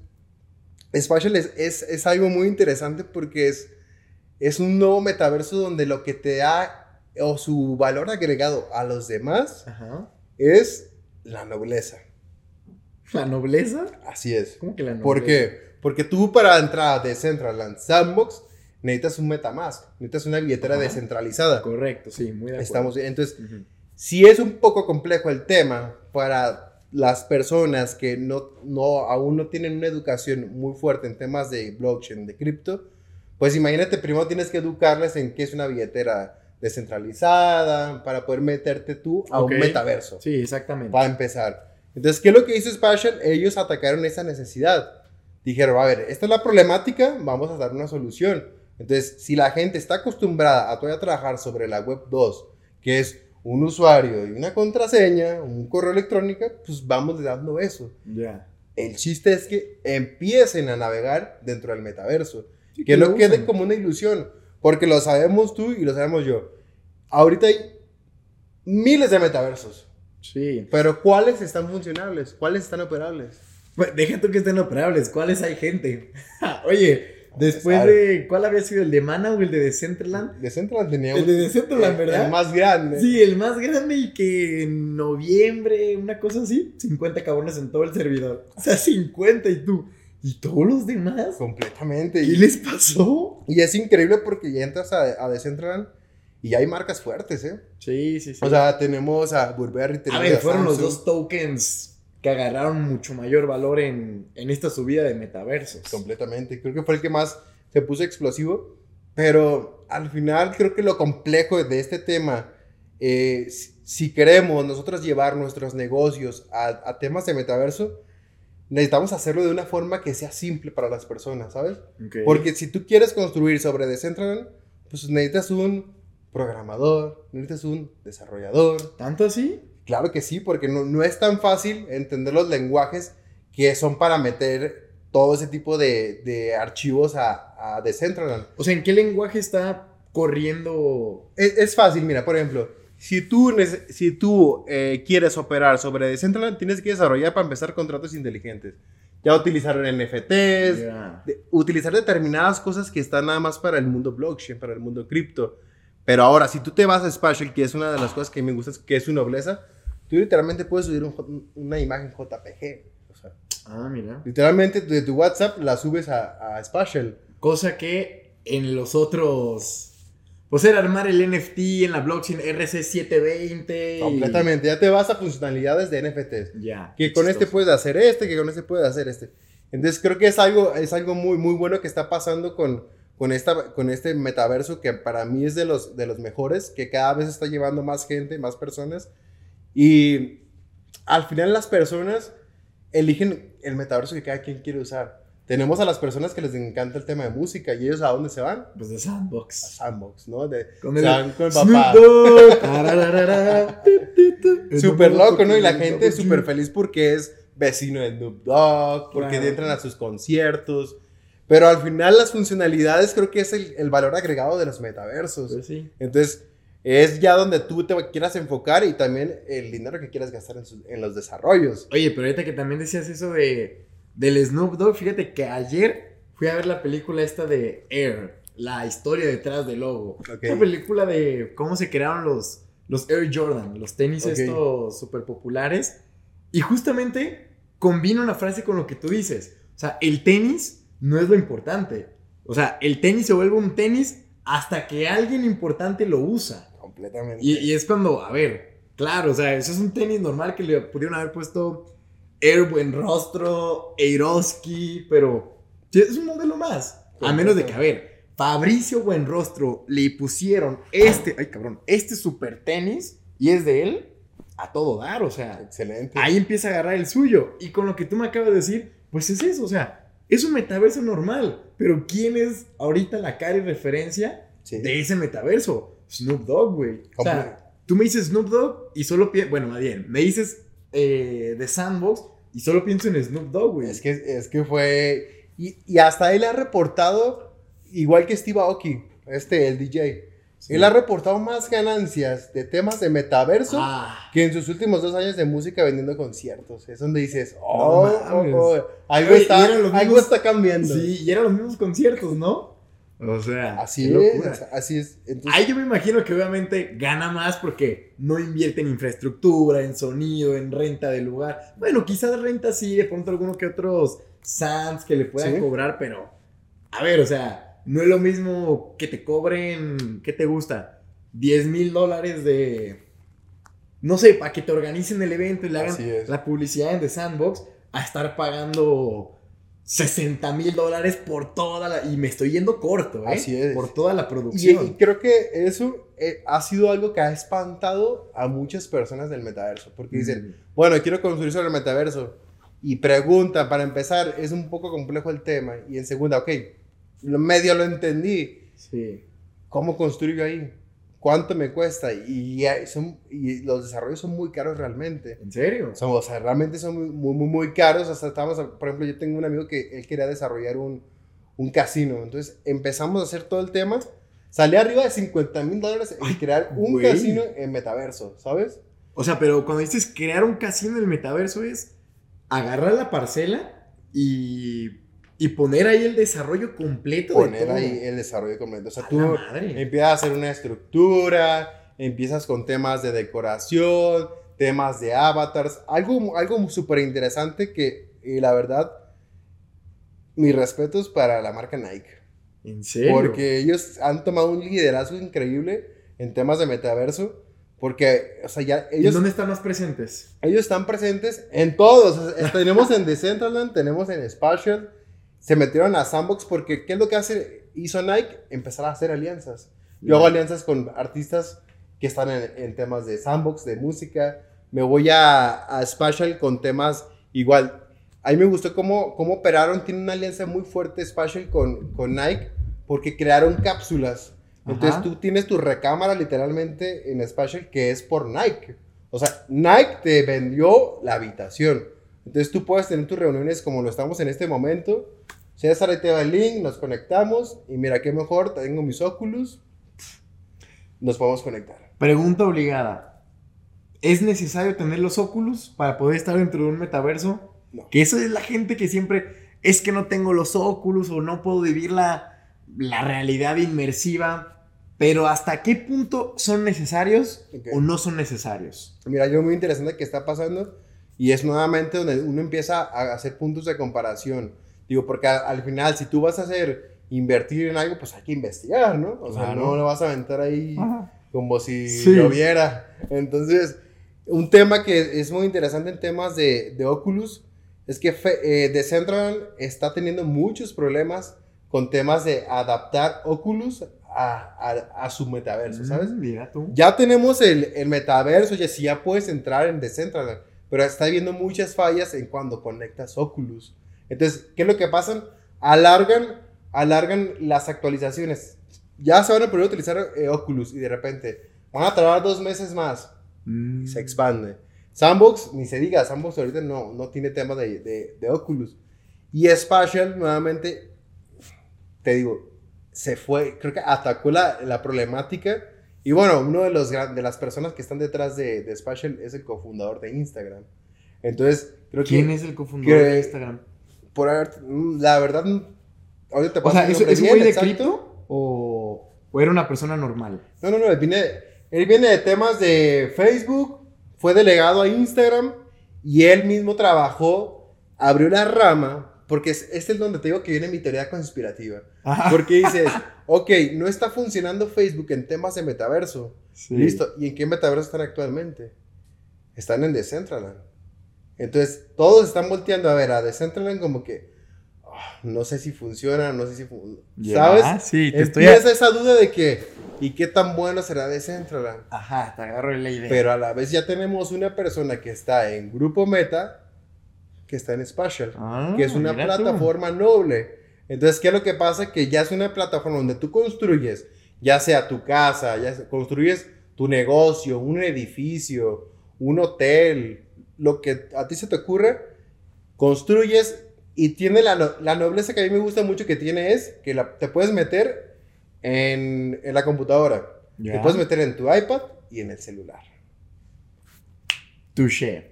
[SPEAKER 2] Spatial es, es, es, algo muy interesante porque es, es un nuevo metaverso donde lo que te da o su valor agregado a los demás es la nobleza.
[SPEAKER 1] ¿La nobleza?
[SPEAKER 2] Así es.
[SPEAKER 1] ¿Cómo que la nobleza?
[SPEAKER 2] ¿Por qué? Porque tú para entrar a Decentraland Sandbox necesitas un Metamask, necesitas una billetera descentralizada.
[SPEAKER 1] Correcto, sí, muy de acuerdo.
[SPEAKER 2] Estamos Entonces, si es un poco complejo el tema para las personas que no, no, aún no tienen una educación muy fuerte en temas de blockchain, de cripto, pues imagínate, primero tienes que educarles en qué es una billetera descentralizada para poder meterte tú a un metaverso.
[SPEAKER 1] Sí, exactamente.
[SPEAKER 2] Para empezar. Entonces, ¿qué es lo que hizo Spatial? Ellos atacaron esa necesidad. Dijeron, a ver, esta es la problemática, vamos a dar una solución. Entonces, si la gente está acostumbrada a todavía trabajar sobre la web 2, que es un usuario y una contraseña, un correo electrónico, pues vamos dando eso.
[SPEAKER 1] Ya.
[SPEAKER 2] El chiste es que empiecen a navegar dentro del metaverso. que no quede como una ilusión. Porque lo sabemos tú y lo sabemos yo. Ahorita hay miles de metaversos.
[SPEAKER 1] Sí.
[SPEAKER 2] Pero ¿cuáles están funcionables? ¿Cuáles están operables?
[SPEAKER 1] Pues, deja tú que estén operables. ¿Cuáles hay gente? Oye, después de. ¿Cuál había sido? ¿El de Mana o el de Decentraland?
[SPEAKER 2] Decentraland tenía
[SPEAKER 1] El de Decentraland, ¿verdad?
[SPEAKER 2] El más grande.
[SPEAKER 1] Sí, el más grande y que en noviembre, una cosa así, 50 cabrones en todo el servidor. O sea, 50 y tú. ¿Y todos los demás?
[SPEAKER 2] Completamente.
[SPEAKER 1] ¿Qué les pasó?
[SPEAKER 2] Y es increíble porque ya entras a, a Decentraland y hay marcas fuertes, ¿eh?
[SPEAKER 1] Sí, sí, sí.
[SPEAKER 2] O sea, tenemos a Burberry, tenemos
[SPEAKER 1] a ver, fueron los dos tokens que agarraron mucho mayor valor en, en esta subida de metaversos.
[SPEAKER 2] Completamente. Creo que fue el que más se puso explosivo. Pero al final creo que lo complejo de este tema eh, si queremos nosotros llevar nuestros negocios a, temas de metaverso, necesitamos hacerlo de una forma que sea simple para las personas, ¿sabes? Porque si tú quieres construir sobre Decentraland, pues necesitas un programador, necesitas un desarrollador.
[SPEAKER 1] ¿Tanto así?
[SPEAKER 2] Claro que sí, porque no, no es tan fácil entender los lenguajes que son para meter todo ese tipo de, de archivos a, a Decentraland.
[SPEAKER 1] O sea, ¿en qué lenguaje está corriendo?
[SPEAKER 2] Es, es fácil, mira, por ejemplo, si tú, si tú eh, quieres operar sobre Decentraland, tienes que desarrollar para empezar contratos inteligentes. Ya utilizar NFTs, utilizar determinadas cosas que están nada más para el mundo blockchain, para el mundo cripto. Pero ahora, si tú te vas a Spatial, que es una de las cosas que me gusta, que es su nobleza, tú literalmente puedes subir una imagen JPG.
[SPEAKER 1] ah, mira.
[SPEAKER 2] Literalmente de tu WhatsApp la subes a, a Spatial.
[SPEAKER 1] Cosa que en los otros pues era armar el NFT en la blockchain RC720.
[SPEAKER 2] Completamente, ya te vas a funcionalidades de NFTs. Ya. Que con este puedes hacer este, que con este puedes hacer este. Entonces creo que es algo, es algo muy, muy bueno que está pasando con, con, esta, con este metaverso que para mí es de los, de los mejores, que cada vez está llevando más gente, más personas. Y al final las personas eligen el metaverso que cada quien quiere usar. Tenemos a las personas que les encanta el tema de música y ellos a dónde se van?
[SPEAKER 1] Pues de Sandbox.
[SPEAKER 2] A Sandbox, ¿no? De,
[SPEAKER 1] con el, con el papá.
[SPEAKER 2] súper loco, ¿no? Y la gente es súper feliz porque es vecino de Snoop Dogg, porque entran a sus conciertos. Pero al final las funcionalidades creo que es el, valor agregado de los metaversos.
[SPEAKER 1] Pues sí.
[SPEAKER 2] Entonces es ya donde tú te quieras enfocar y también el dinero que quieras gastar en, en los desarrollos.
[SPEAKER 1] Oye, pero ahorita que también decías eso de del Snoop Dogg, fíjate que ayer fui a ver la película esta de Air, la historia detrás del logo. Una película de cómo se crearon los, los Air Jordan, los tenis estos súper populares. Y justamente combina una frase con lo que tú dices. O sea, el tenis no es lo importante. O sea, el tenis se vuelve un tenis hasta que alguien importante lo usa.
[SPEAKER 2] Completamente.
[SPEAKER 1] Y, y es cuando, a ver, claro, o sea, eso es un tenis normal que le pudieron haber puesto Air Buen Rostro, Eiroski, pero es un modelo más. A menos de que, a ver, Fabricio Buenrostro le pusieron este, ay cabrón, este super tenis y es de él a todo dar, o sea.
[SPEAKER 2] Excelente.
[SPEAKER 1] Ahí empieza a agarrar el suyo. Y con lo que tú me acabas de decir, pues es eso, o sea, es un metaverso normal, pero ¿quién es ahorita la cara y referencia de ese metaverso? Snoop Dogg, güey. O sea, tú me dices Snoop Dogg y solo piensas, bueno, más bien, me dices eh, de Sandbox y solo pienso en Snoop Dogg, güey.
[SPEAKER 2] Es que, es que fue. Y, hasta él ha reportado, igual que Steve Aoki, este, el DJ. Él ha reportado más ganancias de temas de metaverso ah. que en sus últimos dos años de música vendiendo conciertos. Es donde dices, oh, oh, oh algo, está, algo está cambiando.
[SPEAKER 1] Sí, y eran los mismos conciertos, ¿no? O sea,
[SPEAKER 2] así es, así es.
[SPEAKER 1] Ahí yo me imagino que obviamente gana más porque no invierte en infraestructura, en sonido, en renta del lugar. Bueno, quizás renta sí, de pronto alguno que otros Sans que le puedan cobrar, pero a ver, o sea, no es lo mismo que te cobren, ¿qué te gusta? 10 mil dólares de, no sé, para que te organicen el evento y le hagan la publicidad en The Sandbox, a estar pagando 60 mil dólares por toda la... Y me estoy yendo corto, ¿eh?
[SPEAKER 2] Así es.
[SPEAKER 1] Por toda la producción.
[SPEAKER 2] Y, creo que eso eh, ha sido algo que ha espantado a muchas personas del metaverso. Porque dicen, mm. bueno, quiero construir sobre el metaverso. Y preguntan, para empezar, es un poco complejo el tema. Y en segunda, ok, medio lo entendí.
[SPEAKER 1] Sí.
[SPEAKER 2] ¿Cómo construyo ahí? Cuánto me cuesta y, son, y los desarrollos son muy caros realmente.
[SPEAKER 1] ¿En serio?
[SPEAKER 2] Son, o sea, realmente son muy, muy, muy caros. Hasta estamos, por ejemplo, yo tengo un amigo que él quería desarrollar un, un casino. Entonces empezamos a hacer todo el tema. Salía arriba de 50 mil dólares en crear un casino en metaverso, ¿sabes?
[SPEAKER 1] O sea, pero cuando dices crear un casino en el metaverso es agarrar la parcela y y poner ahí el desarrollo completo.
[SPEAKER 2] Poner ahí el desarrollo completo. O sea, tú empiezas a hacer una estructura, empiezas con temas de decoración, temas de avatars, algo, algo súper interesante que, y la verdad, mis respetos para la marca Nike.
[SPEAKER 1] ¿En serio?
[SPEAKER 2] Porque ellos han tomado un liderazgo increíble en temas de metaverso. Porque, o sea, ya ellos...
[SPEAKER 1] ¿Y dónde están más presentes?
[SPEAKER 2] Ellos están presentes en todos. tenemos en Decentraland, tenemos en Spatial, se metieron a Sandbox porque ¿qué es lo que hace, hizo Nike? Empezar a hacer alianzas. Yo hago alianzas con artistas que están en, en temas de sandbox, de música. Me voy a, a Spatial con temas igual. A mí me gustó cómo, cómo operaron. Tiene una alianza muy fuerte Spatial con, con Nike porque crearon cápsulas. Entonces
[SPEAKER 1] Ajá.
[SPEAKER 2] tú tienes tu recámara literalmente en Spatial que es por Nike. O sea, Nike te vendió la habitación. Entonces tú puedes tener tus reuniones como lo estamos en este momento. César, ahí te va el link, nos conectamos y mira qué mejor, tengo mis Oculus, nos podemos conectar.
[SPEAKER 1] Pregunta obligada. ¿Es necesario tener los Oculus para poder estar dentro de un metaverso?
[SPEAKER 2] No.
[SPEAKER 1] Que eso es la gente que siempre es que no tengo los Oculus o no puedo vivir la, la realidad inmersiva. Pero ¿hasta qué punto son necesarios
[SPEAKER 2] Ok.
[SPEAKER 1] o no son necesarios?
[SPEAKER 2] Mira, algo muy interesante que está pasando y es nuevamente donde uno empieza a hacer puntos de comparación. Digo, porque a- al final, si tú vas a hacer invertir en algo, pues hay que investigar, ¿no? O sea,
[SPEAKER 1] Claro.
[SPEAKER 2] no lo vas a aventar ahí como si
[SPEAKER 1] Sí.
[SPEAKER 2] lloviera. Entonces, un tema que es muy interesante en temas de, de Oculus es que fe- eh, Decentraland está teniendo muchos problemas con temas de adaptar Oculus a, a- a su metaverso, ¿sabes?
[SPEAKER 1] Mm, Mira tú.
[SPEAKER 2] Ya tenemos el, el metaverso, ya sí ya puedes entrar en Decentraland, pero está habiendo muchas fallas en cuando conectas Oculus. Entonces, ¿qué es lo que pasa? Alargan, alargan las actualizaciones. Ya se van a poder utilizar eh, Oculus y de repente van a tardar dos meses más
[SPEAKER 1] Mm.
[SPEAKER 2] se expande. Sandbox, ni se diga, Sandbox ahorita no, no tiene tema de, de, de Oculus. Y Spatial, nuevamente, te digo, se fue, creo que atacó la, la problemática. Y bueno, uno de, los, de las personas que están detrás de, de Spatial es el cofundador de Instagram. Entonces, creo
[SPEAKER 1] ¿Quién
[SPEAKER 2] que
[SPEAKER 1] es el cofundador de Instagram?
[SPEAKER 2] por haber, la verdad, ahorita te
[SPEAKER 1] O
[SPEAKER 2] paso
[SPEAKER 1] sea,
[SPEAKER 2] el
[SPEAKER 1] ¿es, es un güey de cripto o, o era una persona normal?
[SPEAKER 2] No, no, no, él viene, él viene de temas de Facebook, fue delegado a Instagram y él mismo trabajó, abrió la rama, porque es, este es donde te digo que viene mi teoría conspirativa.
[SPEAKER 1] Ajá.
[SPEAKER 2] Porque dices, ok, no está funcionando Facebook en temas de metaverso.
[SPEAKER 1] Sí.
[SPEAKER 2] Listo, ¿y en qué metaverso están actualmente? Están en Decentraland. Entonces, todos están volteando a ver a Decentraland como que, ah, no sé si funciona, no sé si... fu-
[SPEAKER 1] Ya,
[SPEAKER 2] ¿Sabes?
[SPEAKER 1] Sí, te estoy...
[SPEAKER 2] Empieza esa duda de que, ¿y qué tan bueno será Decentraland?
[SPEAKER 1] Ajá, te agarro la idea.
[SPEAKER 2] Pero a la vez ya tenemos una persona que está en Grupo Meta, que está en Spatial,
[SPEAKER 1] Ah,
[SPEAKER 2] que es una
[SPEAKER 1] tú.
[SPEAKER 2] plataforma noble. Entonces, ¿qué es lo que pasa? Que ya es una plataforma donde tú construyes, ya sea tu casa, ya sea- construyes tu negocio, un edificio, un hotel, lo que a ti se te ocurra, construyes y tiene la, no- la nobleza que a mí me gusta mucho que tiene es que la- te puedes meter en, en la computadora, te puedes meter en tu iPad y en el celular.
[SPEAKER 1] Touché.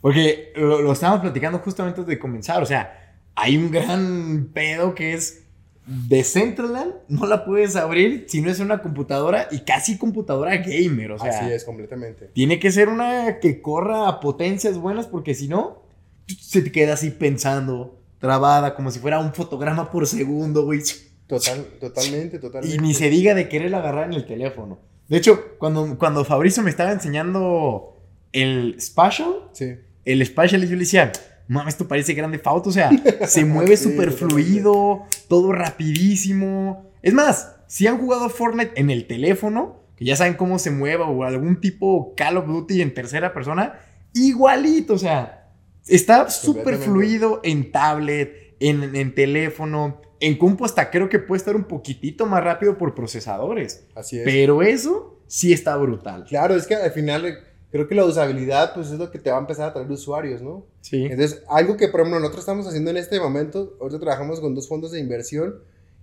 [SPEAKER 1] Porque lo, lo estábamos platicando justamente antes de comenzar. O sea, hay un gran pedo que es Decentraland. No la puedes abrir si no es una computadora y casi computadora gamer. O sea,
[SPEAKER 2] Así es, completamente.
[SPEAKER 1] tiene que ser una que corra a potencias buenas porque si no, se te queda así pensando, trabada, como si fuera un fotograma por segundo, güey.
[SPEAKER 2] Total, totalmente, totalmente.
[SPEAKER 1] Y ni se diga de querer agarrar en el teléfono. De hecho, cuando, cuando Fabricio me estaba enseñando el Spatial,
[SPEAKER 2] Sí.
[SPEAKER 1] El Spatial, yo le decía, mames, esto parece grande Auto, o sea, se mueve
[SPEAKER 2] Sí,
[SPEAKER 1] súper fluido, todo rapidísimo. Es más, si han jugado Fortnite en el teléfono, que ya saben cómo se mueva, o algún tipo Call of Duty en tercera persona, igualito, o sea, está súper fluido en tablet, en, en teléfono, en compu hasta creo que puede estar un poquitito más rápido por procesadores.
[SPEAKER 2] Así es.
[SPEAKER 1] Pero eso sí está brutal.
[SPEAKER 2] Claro, es que al final creo que la usabilidad pues es lo que te va a empezar a traer usuarios, ¿no?
[SPEAKER 1] Sí.
[SPEAKER 2] Entonces, algo que por ejemplo nosotros estamos haciendo en este momento, ahorita trabajamos con dos fondos de inversión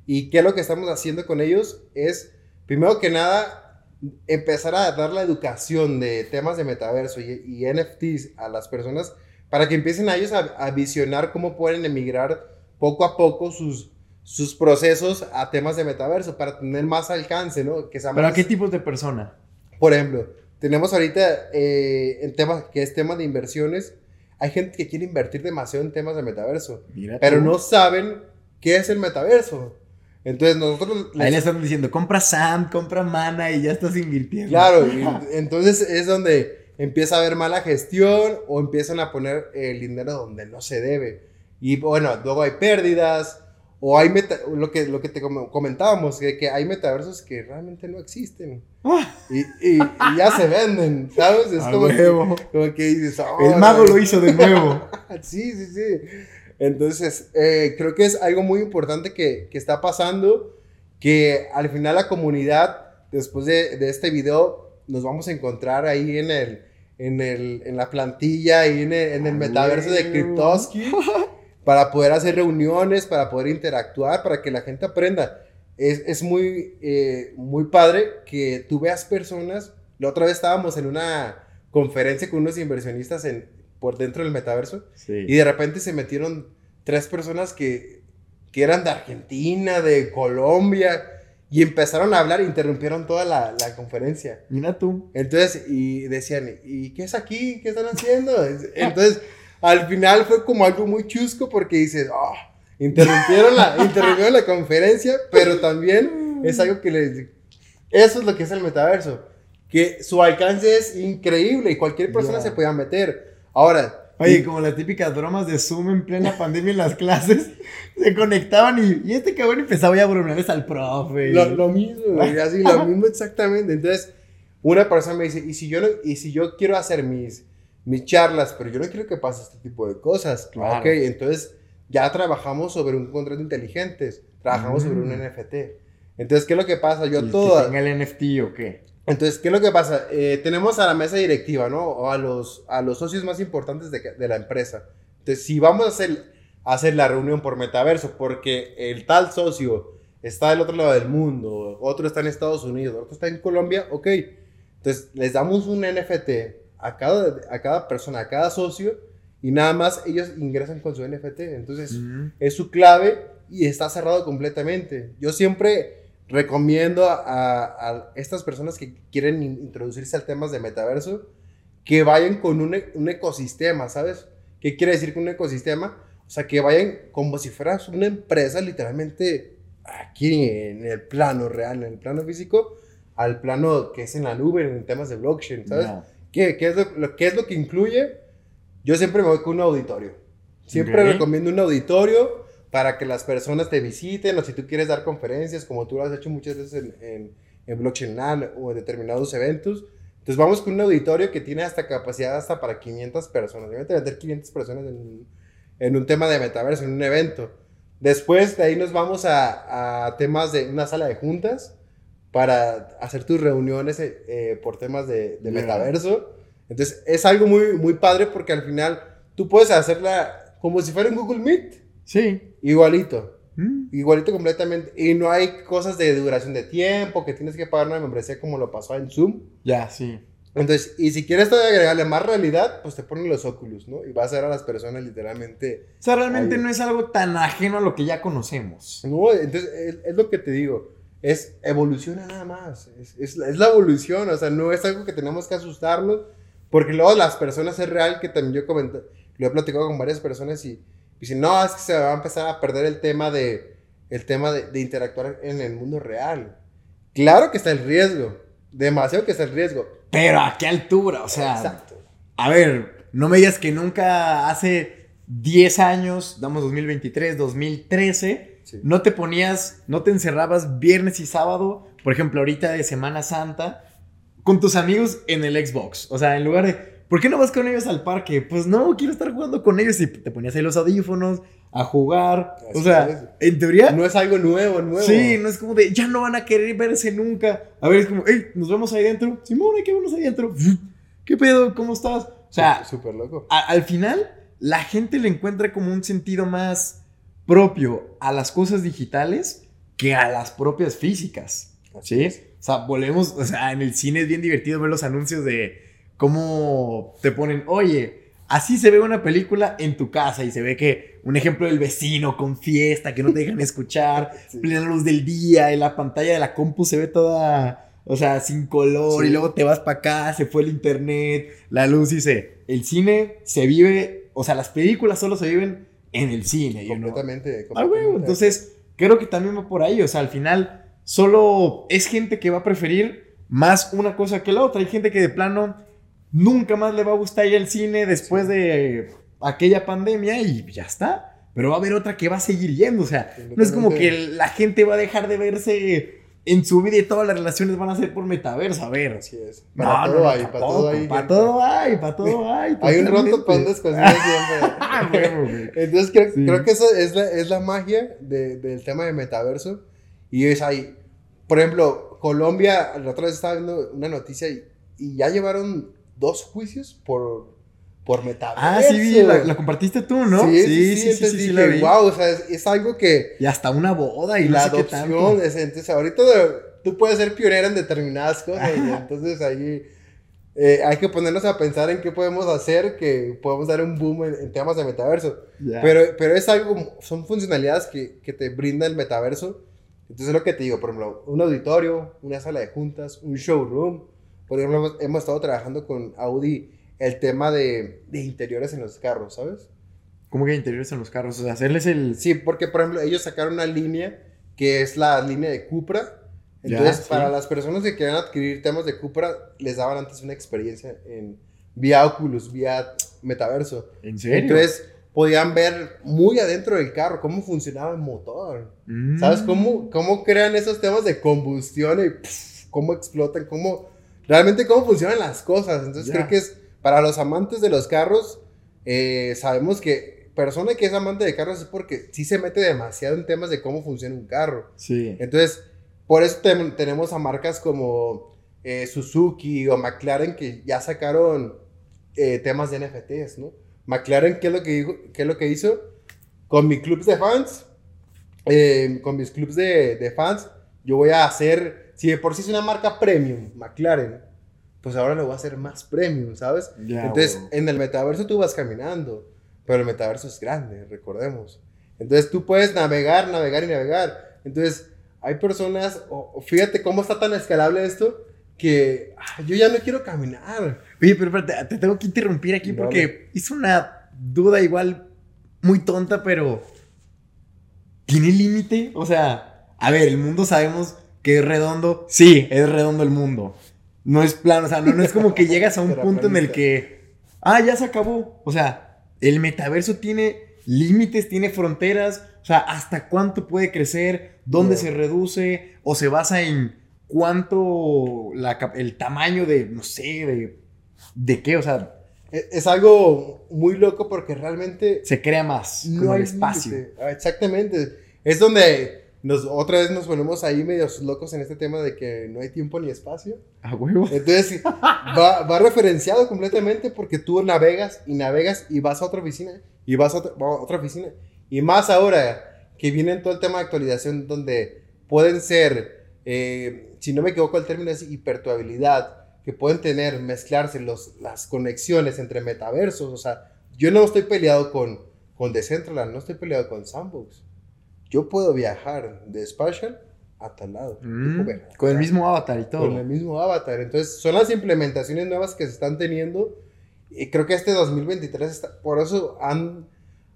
[SPEAKER 2] y qué es lo que estamos haciendo con ellos es, primero que nada, empezar a dar la educación de temas de metaverso y, y NFTs a las personas para que empiecen a ellos a, a visionar cómo pueden emigrar poco a poco sus, sus procesos a temas de metaverso para tener más alcance, ¿no? Que sea
[SPEAKER 1] ¿Pero a
[SPEAKER 2] más-
[SPEAKER 1] qué tipos de persona?
[SPEAKER 2] por ejemplo, tenemos ahorita eh, en temas que es tema de inversiones. Hay gente que quiere invertir demasiado en temas de metaverso,
[SPEAKER 1] Mira
[SPEAKER 2] pero
[SPEAKER 1] tú.
[SPEAKER 2] no saben qué es el metaverso. Entonces nosotros...
[SPEAKER 1] Ahí le
[SPEAKER 2] les-
[SPEAKER 1] están diciendo, compra Sam, compra Mana y ya estás invirtiendo.
[SPEAKER 2] claro, y entonces es donde empieza a haber mala gestión o empiezan a poner el dinero donde no se debe. Y bueno, luego hay pérdidas O hay meta, lo que, lo que te com- comentábamos, que, que hay metaversos que realmente no existen.
[SPEAKER 1] Ah.
[SPEAKER 2] Y, y- y ya se venden, ¿sabes? Es como que, como que dices,
[SPEAKER 1] El
[SPEAKER 2] "Oh,
[SPEAKER 1] mago
[SPEAKER 2] no".
[SPEAKER 1] lo hizo de nuevo.
[SPEAKER 2] Sí, sí, sí. Entonces, eh, creo que es algo muy importante que, que está pasando, que al final la comunidad, después de, de este video, nos vamos a encontrar ahí en el, en el, en la plantilla, ahí en el, en el metaverso de
[SPEAKER 1] huevo.
[SPEAKER 2] Para poder hacer reuniones, para poder interactuar, para que la gente aprenda. Es, es muy, eh, muy padre que tú veas personas. La otra vez estábamos en una conferencia con unos inversionistas en, por dentro del metaverso
[SPEAKER 1] Sí.
[SPEAKER 2] y de repente se metieron tres personas que, que eran de Argentina, de Colombia, y empezaron a hablar, interrumpieron toda la, la conferencia.
[SPEAKER 1] Mira tú.
[SPEAKER 2] Entonces, y decían, ¿y qué es aquí? ¿Qué están haciendo? Entonces, al final fue como algo muy chusco porque dices, "Ah, interrumpieron, la, interrumpieron la conferencia, pero también es algo que les... Eso es lo que es el metaverso, que su alcance es increíble y cualquier persona se pueda meter. Ahora,
[SPEAKER 1] Oye, como las típicas bromas de Zoom en plena pandemia en las clases, se conectaban y, y este cabrón empezaba ya a bromearles al profe.
[SPEAKER 2] Lo, lo mismo, güey, así, lo mismo exactamente. Entonces, una persona me dice, ¿y si yo, no, y si yo quiero hacer mis, mis charlas, pero yo no quiero que pase este tipo de cosas?
[SPEAKER 1] Claro.
[SPEAKER 2] Ok, entonces ya trabajamos sobre un contrato inteligentes, trabajamos sobre un
[SPEAKER 1] Mm.
[SPEAKER 2] NFT. Entonces, ¿qué es lo que pasa? Yo
[SPEAKER 1] ¿Y el
[SPEAKER 2] todo...
[SPEAKER 1] que tenga el NFT o qué?
[SPEAKER 2] Entonces, ¿qué es lo que pasa? Eh, tenemos a la mesa directiva, ¿no? O a los, a los socios más importantes de, de la empresa. Entonces, si vamos a hacer, a hacer la reunión por metaverso, porque el tal socio está del otro lado del mundo, otro está en Estados Unidos, otro está en Colombia, ok. Entonces, les damos un NFT a cada, a cada persona, a cada socio, y nada más ellos ingresan con su NFT. Entonces,
[SPEAKER 1] Mm.
[SPEAKER 2] es su clave y está cerrado completamente. Yo siempre recomiendo a, a- a estas personas que quieren in- introducirse al temas de metaverso que vayan con un, un ecosistema, ¿sabes? ¿Qué quiere decir con un ecosistema? O sea, que vayan como si fueras una empresa literalmente aquí en el plano real, en el plano físico, al plano que es en la nube, en temas de blockchain, ¿sabes? ¿Qué, qué es lo, lo- qué es lo que incluye? Yo siempre me voy con un auditorio. Siempre
[SPEAKER 1] Ok.
[SPEAKER 2] recomiendo un auditorio para que las personas te visiten o si tú quieres dar conferencias, como tú lo has hecho muchas veces en, en, en Blockchain Land o en determinados eventos. Entonces vamos con un auditorio que tiene hasta capacidad hasta para 500 personas. Deben meter 500 personas en, en un tema de metaverso, en un evento. Después de ahí nos vamos a, a temas de una sala de juntas para hacer tus reuniones eh, eh, por temas de, metaverso. Entonces es algo muy, muy padre porque al final tú puedes hacerla como si fuera un Google Meet,
[SPEAKER 1] Sí.
[SPEAKER 2] igualito,
[SPEAKER 1] Mm.
[SPEAKER 2] igualito completamente. Y no hay cosas de duración de tiempo, que tienes que pagar una membresía como lo pasó en Zoom.
[SPEAKER 1] Ya, sí.
[SPEAKER 2] Entonces, y si quieres todavía agregarle más realidad, pues te ponen los Oculus, ¿no? Y vas a ver a las personas literalmente
[SPEAKER 1] O sea, realmente
[SPEAKER 2] Ahí.
[SPEAKER 1] no es algo tan ajeno a lo que ya conocemos.
[SPEAKER 2] No, entonces es, es lo que te digo. Es evoluciona nada más. Es, es, la- es la evolución. O sea, no es algo que tenemos que asustarnos. Porque luego las personas es real que también yo comenté, lo he platicado con varias personas y dicen, no, es que se va a empezar a perder el tema de, el tema de, de interactuar en el mundo real. Claro que está el riesgo. Demasiado que está el riesgo.
[SPEAKER 1] Pero a qué altura, o sea.
[SPEAKER 2] Exacto.
[SPEAKER 1] A ver, no me digas que nunca hace 10 años, damos 2023, 2013,
[SPEAKER 2] Sí.
[SPEAKER 1] no te ponías, no te encerrabas viernes y sábado, por ejemplo, ahorita de Semana Santa, con tus amigos en el Xbox. O sea, en lugar de, ¿por qué no vas con ellos al parque? Pues no, quiero estar jugando con ellos y te ponías ahí los audífonos a jugar. O sea, en teoría,
[SPEAKER 2] No es algo nuevo, nuevo.
[SPEAKER 1] Sí, no es como de, ya no van a querer verse nunca. A ver, es como, hey, nos vemos ahí dentro. Simón, hay que vernos ahí dentro. ¿Qué pedo? ¿Cómo estás? O sea,
[SPEAKER 2] súper loco.
[SPEAKER 1] a- al final, la gente le encuentra como un sentido más propio a las cosas digitales que a las propias físicas. ¿Sí? O sea, volvemos, o sea, en el cine es bien divertido ver los anuncios de cómo te ponen, oye, así se ve una película en tu casa y se ve que un ejemplo del vecino con fiesta que no te dejan escuchar,
[SPEAKER 2] Sí.
[SPEAKER 1] plena luz del día y la pantalla de la compu se ve toda, o sea, sin color
[SPEAKER 2] Sí.
[SPEAKER 1] y luego te vas para acá, se fue el internet, la luz dice, el cine se vive, o sea, las películas solo se viven en el cine.
[SPEAKER 2] Completamente.
[SPEAKER 1] Ah, huevo.
[SPEAKER 2] completamente.
[SPEAKER 1] Entonces, creo que también va por ahí. O sea, al final, solo es gente que va a preferir más una cosa que la otra. Hay gente que de plano nunca más le va a gustar ir al cine después de aquella pandemia y ya está. pero va a haber otra que va a seguir yendo. O sea, no es como que la gente va a dejar de verse en su vida y todas las relaciones van a ser por metaverso. A ver.
[SPEAKER 2] Así es. Para todo hay, para todo hay.
[SPEAKER 1] Para todo hay, para todo hay.
[SPEAKER 2] hay un roto para siempre. Ah, Entonces creo, creo, que eso es la, es la magia de, del tema de metaverso. Y es ahí. Por ejemplo, Colombia, la otra vez estaba viendo una noticia y, y ya llevaron dos juicios por por metaverso.
[SPEAKER 1] Ah, sí, vi, la, compartiste tú, ¿no?
[SPEAKER 2] Sí, sí, sí, sí, sí, dije, wow, o sea, es, algo que...
[SPEAKER 1] Y hasta una boda y
[SPEAKER 2] la adopción, es, entonces ahorita tú puedes ser pionera en determinadas cosas, y entonces ahí eh, hay que ponernos a pensar en qué podemos hacer, que podemos dar un boom en, temas de metaverso. Pero, pero es algo, son funcionalidades que, que te brinda el metaverso. Entonces es lo que te digo, por ejemplo, un auditorio, una sala de juntas, un showroom. Por ejemplo, hemos estado trabajando con Audi el tema de, de interiores en los carros, ¿sabes?
[SPEAKER 1] ¿Cómo que interiores en los carros? O sea, hacerles el...
[SPEAKER 2] Sí, porque por ejemplo ellos sacaron una línea que es la línea de Cupra. Entonces, para las personas que quieran adquirir temas de Cupra, les daban antes una experiencia en vía Oculus, vía metaverso.
[SPEAKER 1] ¿En serio?
[SPEAKER 2] Entonces, podían ver muy adentro del carro cómo funcionaba el motor. Mm. ¿Sabes? Cómo, cómo crean esos temas de combustión y cómo explotan, cómo... Realmente cómo funcionan las cosas. Entonces, creo que es para los amantes de los carros, eh, sabemos que persona que es amante de carros es porque sí se mete demasiado en temas de cómo funciona un carro.
[SPEAKER 1] Sí.
[SPEAKER 2] Entonces, por eso tenemos a marcas como eh, Suzuki o McLaren que ya sacaron eh, temas de NFTs, ¿no? McLaren, ¿qué es lo que, dijo, qué es lo que hizo? Con mis clubs de fans, con mis clubs de, de fans, yo voy a hacer, si de por sí es una marca premium, McLaren, pues ahora lo voy a hacer más premium, ¿sabes? Entonces, en el metaverso tú vas caminando, pero el metaverso es grande, recordemos. Entonces, tú puedes navegar, navegar y navegar. Entonces, hay personas, o, fíjate cómo está tan escalable esto, que ah, yo ya no quiero caminar.
[SPEAKER 1] Oye, pero espérate, te tengo que interrumpir aquí porque hice una duda igual muy tonta, pero ¿tiene límite? O sea, a ver, el mundo sabemos que es redondo. Sí, es redondo el mundo no es plano, o sea, no, es como que llegas a un punto en el que, ah, ya se acabó. O sea, el metaverso tiene límites, tiene fronteras, o sea, hasta cuánto puede crecer, dónde se reduce, o se basa en cuánto el tamaño de, no sé, de, de qué, o sea.
[SPEAKER 2] E, es, algo muy loco porque realmente...
[SPEAKER 1] Se crea más, no hay espacio.
[SPEAKER 2] Ah, exactamente. Es donde otra vez nos ponemos ahí medios locos en este tema de que no hay tiempo ni espacio.
[SPEAKER 1] A huevo.
[SPEAKER 2] Entonces, va, va, referenciado completamente porque tú navegas y navegas y vas a otra oficina y vas a otra, oficina. Y más ahora que viene todo el tema de actualización donde pueden ser, eh, si no me equivoco el término es hipertuabilidad, que pueden tener, mezclarse los, las conexiones entre metaversos. O sea, yo no estoy peleado con, con Decentraland, no estoy peleado con Sandbox yo puedo viajar de Spatial a tal lado.
[SPEAKER 1] Mm, con el mismo avatar y todo.
[SPEAKER 2] Con el mismo avatar. Entonces, son las implementaciones nuevas que se están teniendo. Y creo que este 2023, está, por eso han,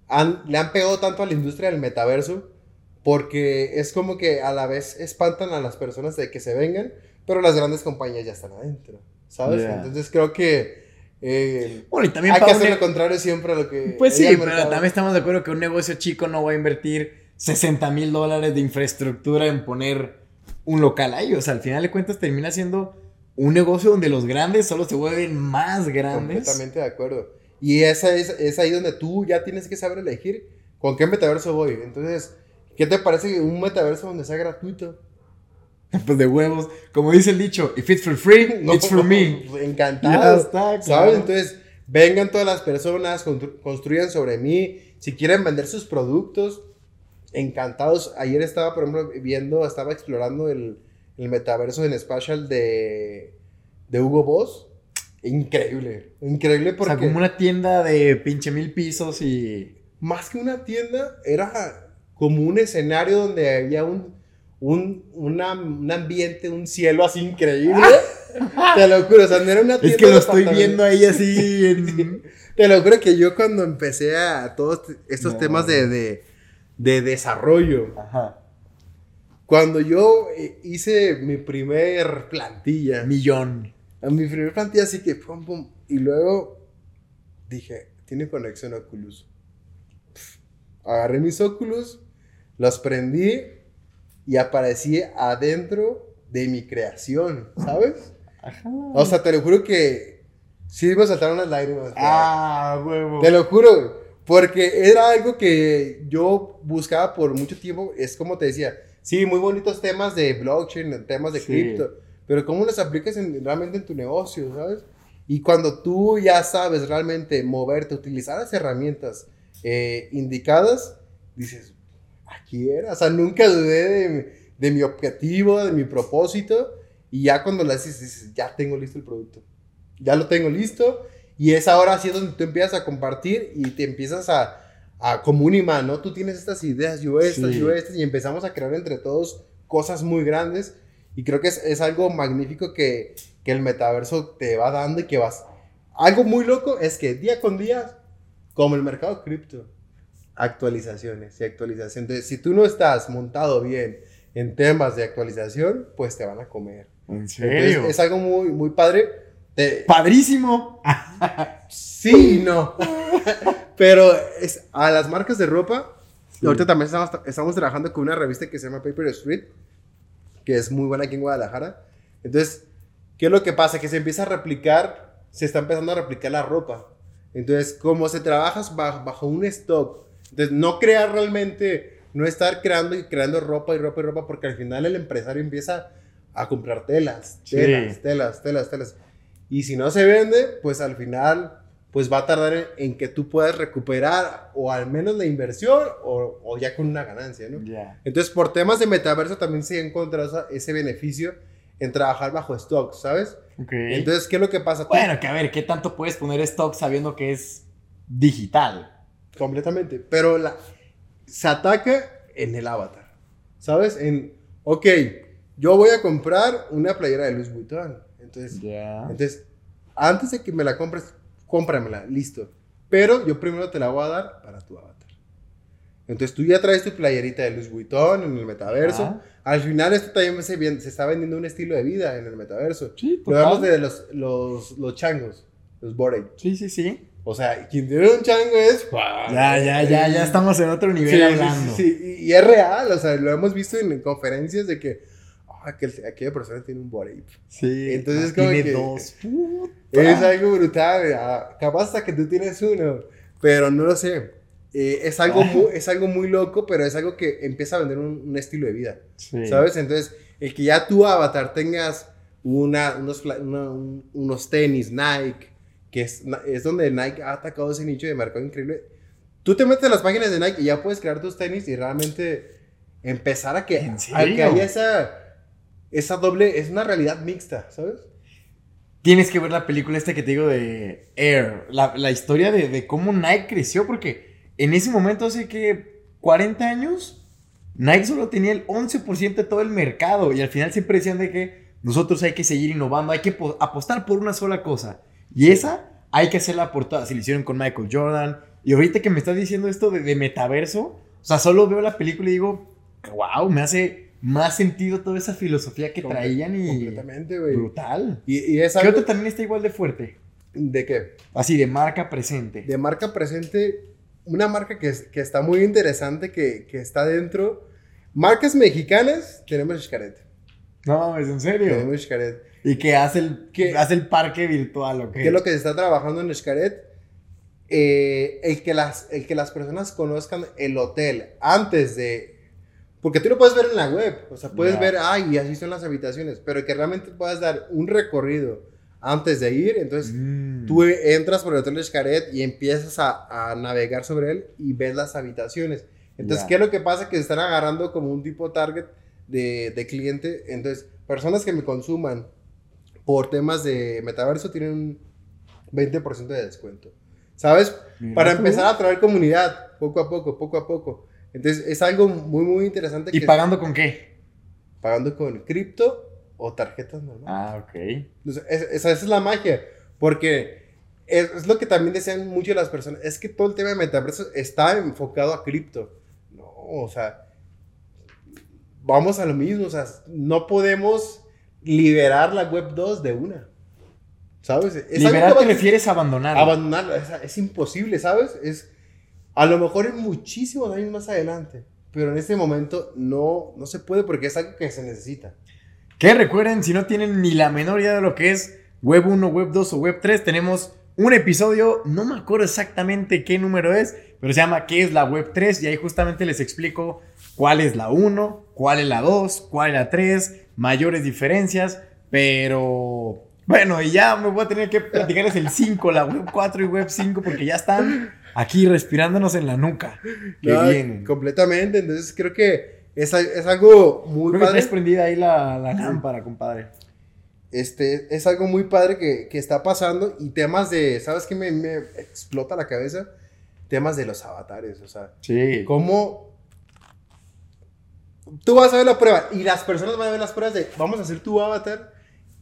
[SPEAKER 2] han, le han pegado tanto a la industria del metaverso. Porque es como que a la vez espantan a las personas de que se vengan, pero las grandes compañías ya están adentro. ¿Sabes? Entonces creo que eh, bueno, y también hay que hacer lo contrario siempre a lo que.
[SPEAKER 1] Pues sí, pero también estamos de acuerdo que un negocio chico no va a invertir 60 mil dólares de infraestructura en poner un local ahí. O sea, al final de cuentas termina siendo un negocio donde los grandes solo se vuelven más grandes.
[SPEAKER 2] Completamente de acuerdo. Y esa es, es ahí donde tú ya tienes que saber elegir con qué metaverso voy. Entonces, ¿qué te parece un metaverso donde sea gratuito?
[SPEAKER 1] Pues de huevos. Como dice el dicho, if it's for free, it's for me.
[SPEAKER 2] Encantado. está, ¿Sabes? Entonces, vengan todas las personas, construyan sobre mí. Si quieren vender sus productos, encantados. Ayer estaba, por ejemplo, viendo, estaba explorando el, el metaverso en Spatial de, de Hugo Boss. Increíble, increíble porque...
[SPEAKER 1] O sea, como una tienda de pinche mil pisos y...
[SPEAKER 2] Más que una tienda, era como un escenario donde había un, un, un ambiente, un cielo así increíble. Te lo juro, o sea, no era una
[SPEAKER 1] tienda. Es que lo estoy viendo ahí así.
[SPEAKER 2] Te lo juro que yo cuando empecé a todos estos temas de, de desarrollo. Ajá. Cuando yo eh, hice mi primer plantilla.
[SPEAKER 1] Millón.
[SPEAKER 2] Mi primer plantilla así que pum pum. Y luego dije, tiene conexión Oculus. agarré mis óculos, los prendí y aparecí adentro de mi creación, ¿sabes? Ajá. O sea, te lo juro que sí me saltaron las lágrimas.
[SPEAKER 1] Ah, huevo.
[SPEAKER 2] Te lo juro, porque era algo que yo buscaba por mucho tiempo. Es como te decía, sí, muy bonitos temas de blockchain, temas de cripto, pero ¿cómo los aplicas realmente en tu negocio, sabes? Y cuando tú ya sabes realmente moverte, utilizar las herramientas eh, indicadas, dices, aquí era. O sea, nunca dudé de, de, mi objetivo, de mi propósito. Y ya cuando lo haces, dices, ya tengo listo el producto. Ya lo tengo listo. Y es ahora así donde tú empiezas a compartir y te empiezas a, a como un imán, ¿no? Tú tienes estas ideas, yo estas, yo estas, y empezamos a crear entre todos cosas muy grandes. Y creo que es, es algo magnífico que, que el metaverso te va dando y que vas. Algo muy loco es que día con día, como el mercado cripto, actualizaciones y actualizaciones. Entonces, si tú no estás montado bien en temas de actualización, pues te van a comer.
[SPEAKER 1] ¿En serio?
[SPEAKER 2] es algo muy, muy padre.
[SPEAKER 1] ¡Padrísimo!
[SPEAKER 2] sí y no. Pero es, a las marcas de ropa, ahorita también estamos, estamos trabajando con una revista que se llama Paper Street, que es muy buena aquí en Guadalajara. Entonces, ¿qué es lo que pasa? Que se empieza a replicar, se está empezando a replicar la ropa. Entonces, como se trabaja bajo, un stock, entonces no crear realmente, no estar creando y creando ropa y ropa y ropa, porque al final el empresario empieza a comprar telas, telas, telas, telas, telas. Y si no se vende, pues al final, pues va a tardar en, que tú puedas recuperar o al menos la inversión o, o ya con una ganancia, ¿no? Entonces, por temas de metaverso también se ha encontrado ese beneficio en trabajar bajo stock, ¿sabes? Entonces, ¿qué es lo que pasa?
[SPEAKER 1] Bueno, que a ver, ¿qué tanto puedes poner stock sabiendo que es digital?
[SPEAKER 2] Completamente. Pero la, se ataca en el avatar. ¿Sabes? En, ok, yo voy a comprar una playera de Louis Vuitton. Entonces, entonces, antes de que me la compres, cómpramela, listo. Pero yo primero te la voy a dar para tu avatar. Entonces tú ya traes tu playerita de Louis Vuitton en el metaverso. Al final esto también se, se, está vendiendo un estilo de vida en el metaverso. Sí, Lo vemos de los, los, los changos, los Borey.
[SPEAKER 1] Sí, sí, sí.
[SPEAKER 2] O sea, quien tiene un chango es...
[SPEAKER 1] Ya, ya, ya, ya estamos en otro nivel hablando.
[SPEAKER 2] Sí, sí, y es real, o sea, lo hemos visto en conferencias de que ah, aquella persona tiene un body.
[SPEAKER 1] Sí.
[SPEAKER 2] Entonces, como tiene dos. Es algo brutal. Ah, capaz hasta que tú tienes uno. Pero no lo sé. Eh, es, algo muy, es algo muy loco, pero es algo que empieza a vender un, estilo de vida. ¿Sabes? Entonces, el que ya tu avatar tengas una, unos, unos tenis Nike, que es, es donde Nike ha atacado ese nicho de mercado increíble. Tú te metes en las páginas de Nike y ya puedes crear tus tenis y realmente empezar a que, a que haya esa, esa doble, es una realidad mixta, ¿sabes?
[SPEAKER 1] Tienes que ver la película esta que te digo de Air, la, la historia de, de cómo Nike creció, porque en ese momento, hace que 40 años, Nike solo tenía el 11% de todo el mercado y al final siempre decían de que nosotros hay que seguir innovando, hay que apostar por una sola cosa. Y esa hay que hacerla por todas. Si lo hicieron con Michael Jordan. Y ahorita que me estás diciendo esto de, metaverso, o sea, solo veo la película y digo, wow, me hace más sentido toda esa filosofía que traían y...
[SPEAKER 2] Completamente, güey.
[SPEAKER 1] Brutal.
[SPEAKER 2] Y, y
[SPEAKER 1] ¿Qué otro también está igual de fuerte?
[SPEAKER 2] ¿De qué?
[SPEAKER 1] Así, de marca presente.
[SPEAKER 2] De marca presente, una marca que, que está muy interesante, que, que, está dentro. Marcas mexicanas, tenemos Xcaret.
[SPEAKER 1] No, es en serio.
[SPEAKER 2] Tenemos Xcaret.
[SPEAKER 1] ¿Y qué hace el, qué hace el parque virtual o qué?
[SPEAKER 2] ¿Qué es lo que se está trabajando en Xcaret? Eh, el, que las, el que las personas conozcan el hotel antes de... Porque tú lo puedes ver en la web, o sea, puedes ver, ay, así son las habitaciones, pero que realmente puedas dar un recorrido antes de ir. Entonces, mm. tú entras por el Hotel de Xcaret y empiezas a, a, navegar sobre él y ves las habitaciones. Entonces, ¿qué es lo que pasa? Que se están agarrando como un tipo target de, de cliente. Entonces, personas que me consuman por temas de metaverso tienen un 20% de descuento. ¿Sabes? Para empezar a traer comunidad, poco a poco, poco a poco. Entonces, es algo muy, muy interesante.
[SPEAKER 1] ¿Y pagando con qué?
[SPEAKER 2] Pagando con cripto o tarjetas normales.
[SPEAKER 1] Ah, ok.
[SPEAKER 2] esa, es la magia, porque es, lo que también desean mucho las personas, es que todo el tema de metaverso está enfocado a cripto. No, o sea, vamos a lo mismo, o sea, no podemos liberar la web 2 de una. ¿Sabes?
[SPEAKER 1] Es Liberar te refieres a. Abandonarla,
[SPEAKER 2] es, es, imposible, ¿sabes? Es A lo mejor en muchísimos años más adelante, pero en este momento no, no se puede porque es algo que se necesita.
[SPEAKER 1] Que recuerden, si no tienen ni la menor idea de lo que es Web 1, Web 2 o Web 3, tenemos un episodio, no me acuerdo exactamente qué número es, pero se llama ¿Qué es la Web 3? Y ahí justamente les explico cuál es la 1, cuál es la 2, cuál es la 3, mayores diferencias, pero bueno, y ya me voy a tener que platicarles el 5, la Web 4 y Web 5, porque ya están aquí respirándonos en la nuca. Que
[SPEAKER 2] No,
[SPEAKER 1] vienen.
[SPEAKER 2] Completamente, entonces creo que es, es algo muy
[SPEAKER 1] Creo que
[SPEAKER 2] padre.
[SPEAKER 1] traes prendida ahí la, la lámpara, compadre.
[SPEAKER 2] Este, es algo muy padre que, que está pasando y temas de, ¿sabes qué me, me explota la cabeza? Temas de los avatares, o sea,
[SPEAKER 1] Sí.
[SPEAKER 2] cómo tú vas a ver la prueba y las personas van a ver las pruebas de, vamos a hacer tu avatar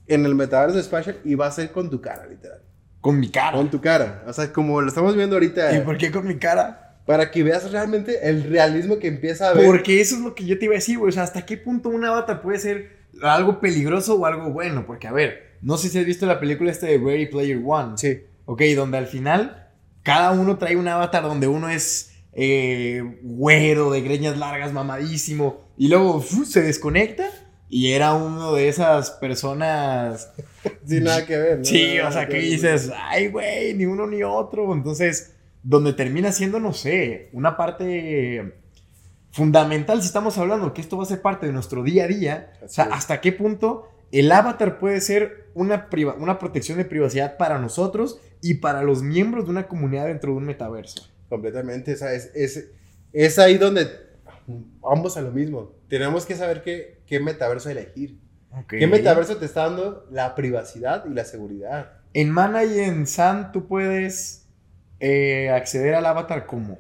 [SPEAKER 2] en el metaverso de Spatial y va a ser con tu cara, literal.
[SPEAKER 1] Con mi cara.
[SPEAKER 2] Con tu cara, o sea, como lo estamos viendo ahorita,
[SPEAKER 1] ¿Y por qué con mi cara?
[SPEAKER 2] para que veas realmente el realismo que empieza a ver.
[SPEAKER 1] Porque eso es lo que yo te iba a decir, güey. O sea, ¿hasta qué punto un avatar puede ser algo peligroso o algo bueno? Porque, a ver, no sé si has visto la película este de Ready Player One.
[SPEAKER 2] Sí,
[SPEAKER 1] Ok, donde al final cada uno trae un avatar donde uno es eh, güero, de greñas largas, mamadísimo. Y luego se desconecta y era uno de esas personas.
[SPEAKER 2] sin nada que ver. ¿no?
[SPEAKER 1] Sí, o sea,
[SPEAKER 2] que
[SPEAKER 1] dices, ay, güey, ni uno ni otro. Entonces, donde termina siendo, no sé, una parte fundamental si estamos hablando que esto va a ser parte de nuestro día a día. O sea,
[SPEAKER 2] es.
[SPEAKER 1] hasta qué punto el avatar puede ser una, una protección de privacidad para nosotros y para los miembros de una comunidad dentro de un metaverso.
[SPEAKER 2] Completamente, o sea, es, es, es ahí donde ambos a lo mismo. Tenemos que saber qué, qué metaverso elegir. ¿Qué metaverso te está dando la privacidad y la seguridad?
[SPEAKER 1] En Mana y en San tú puedes eh, acceder al avatar como.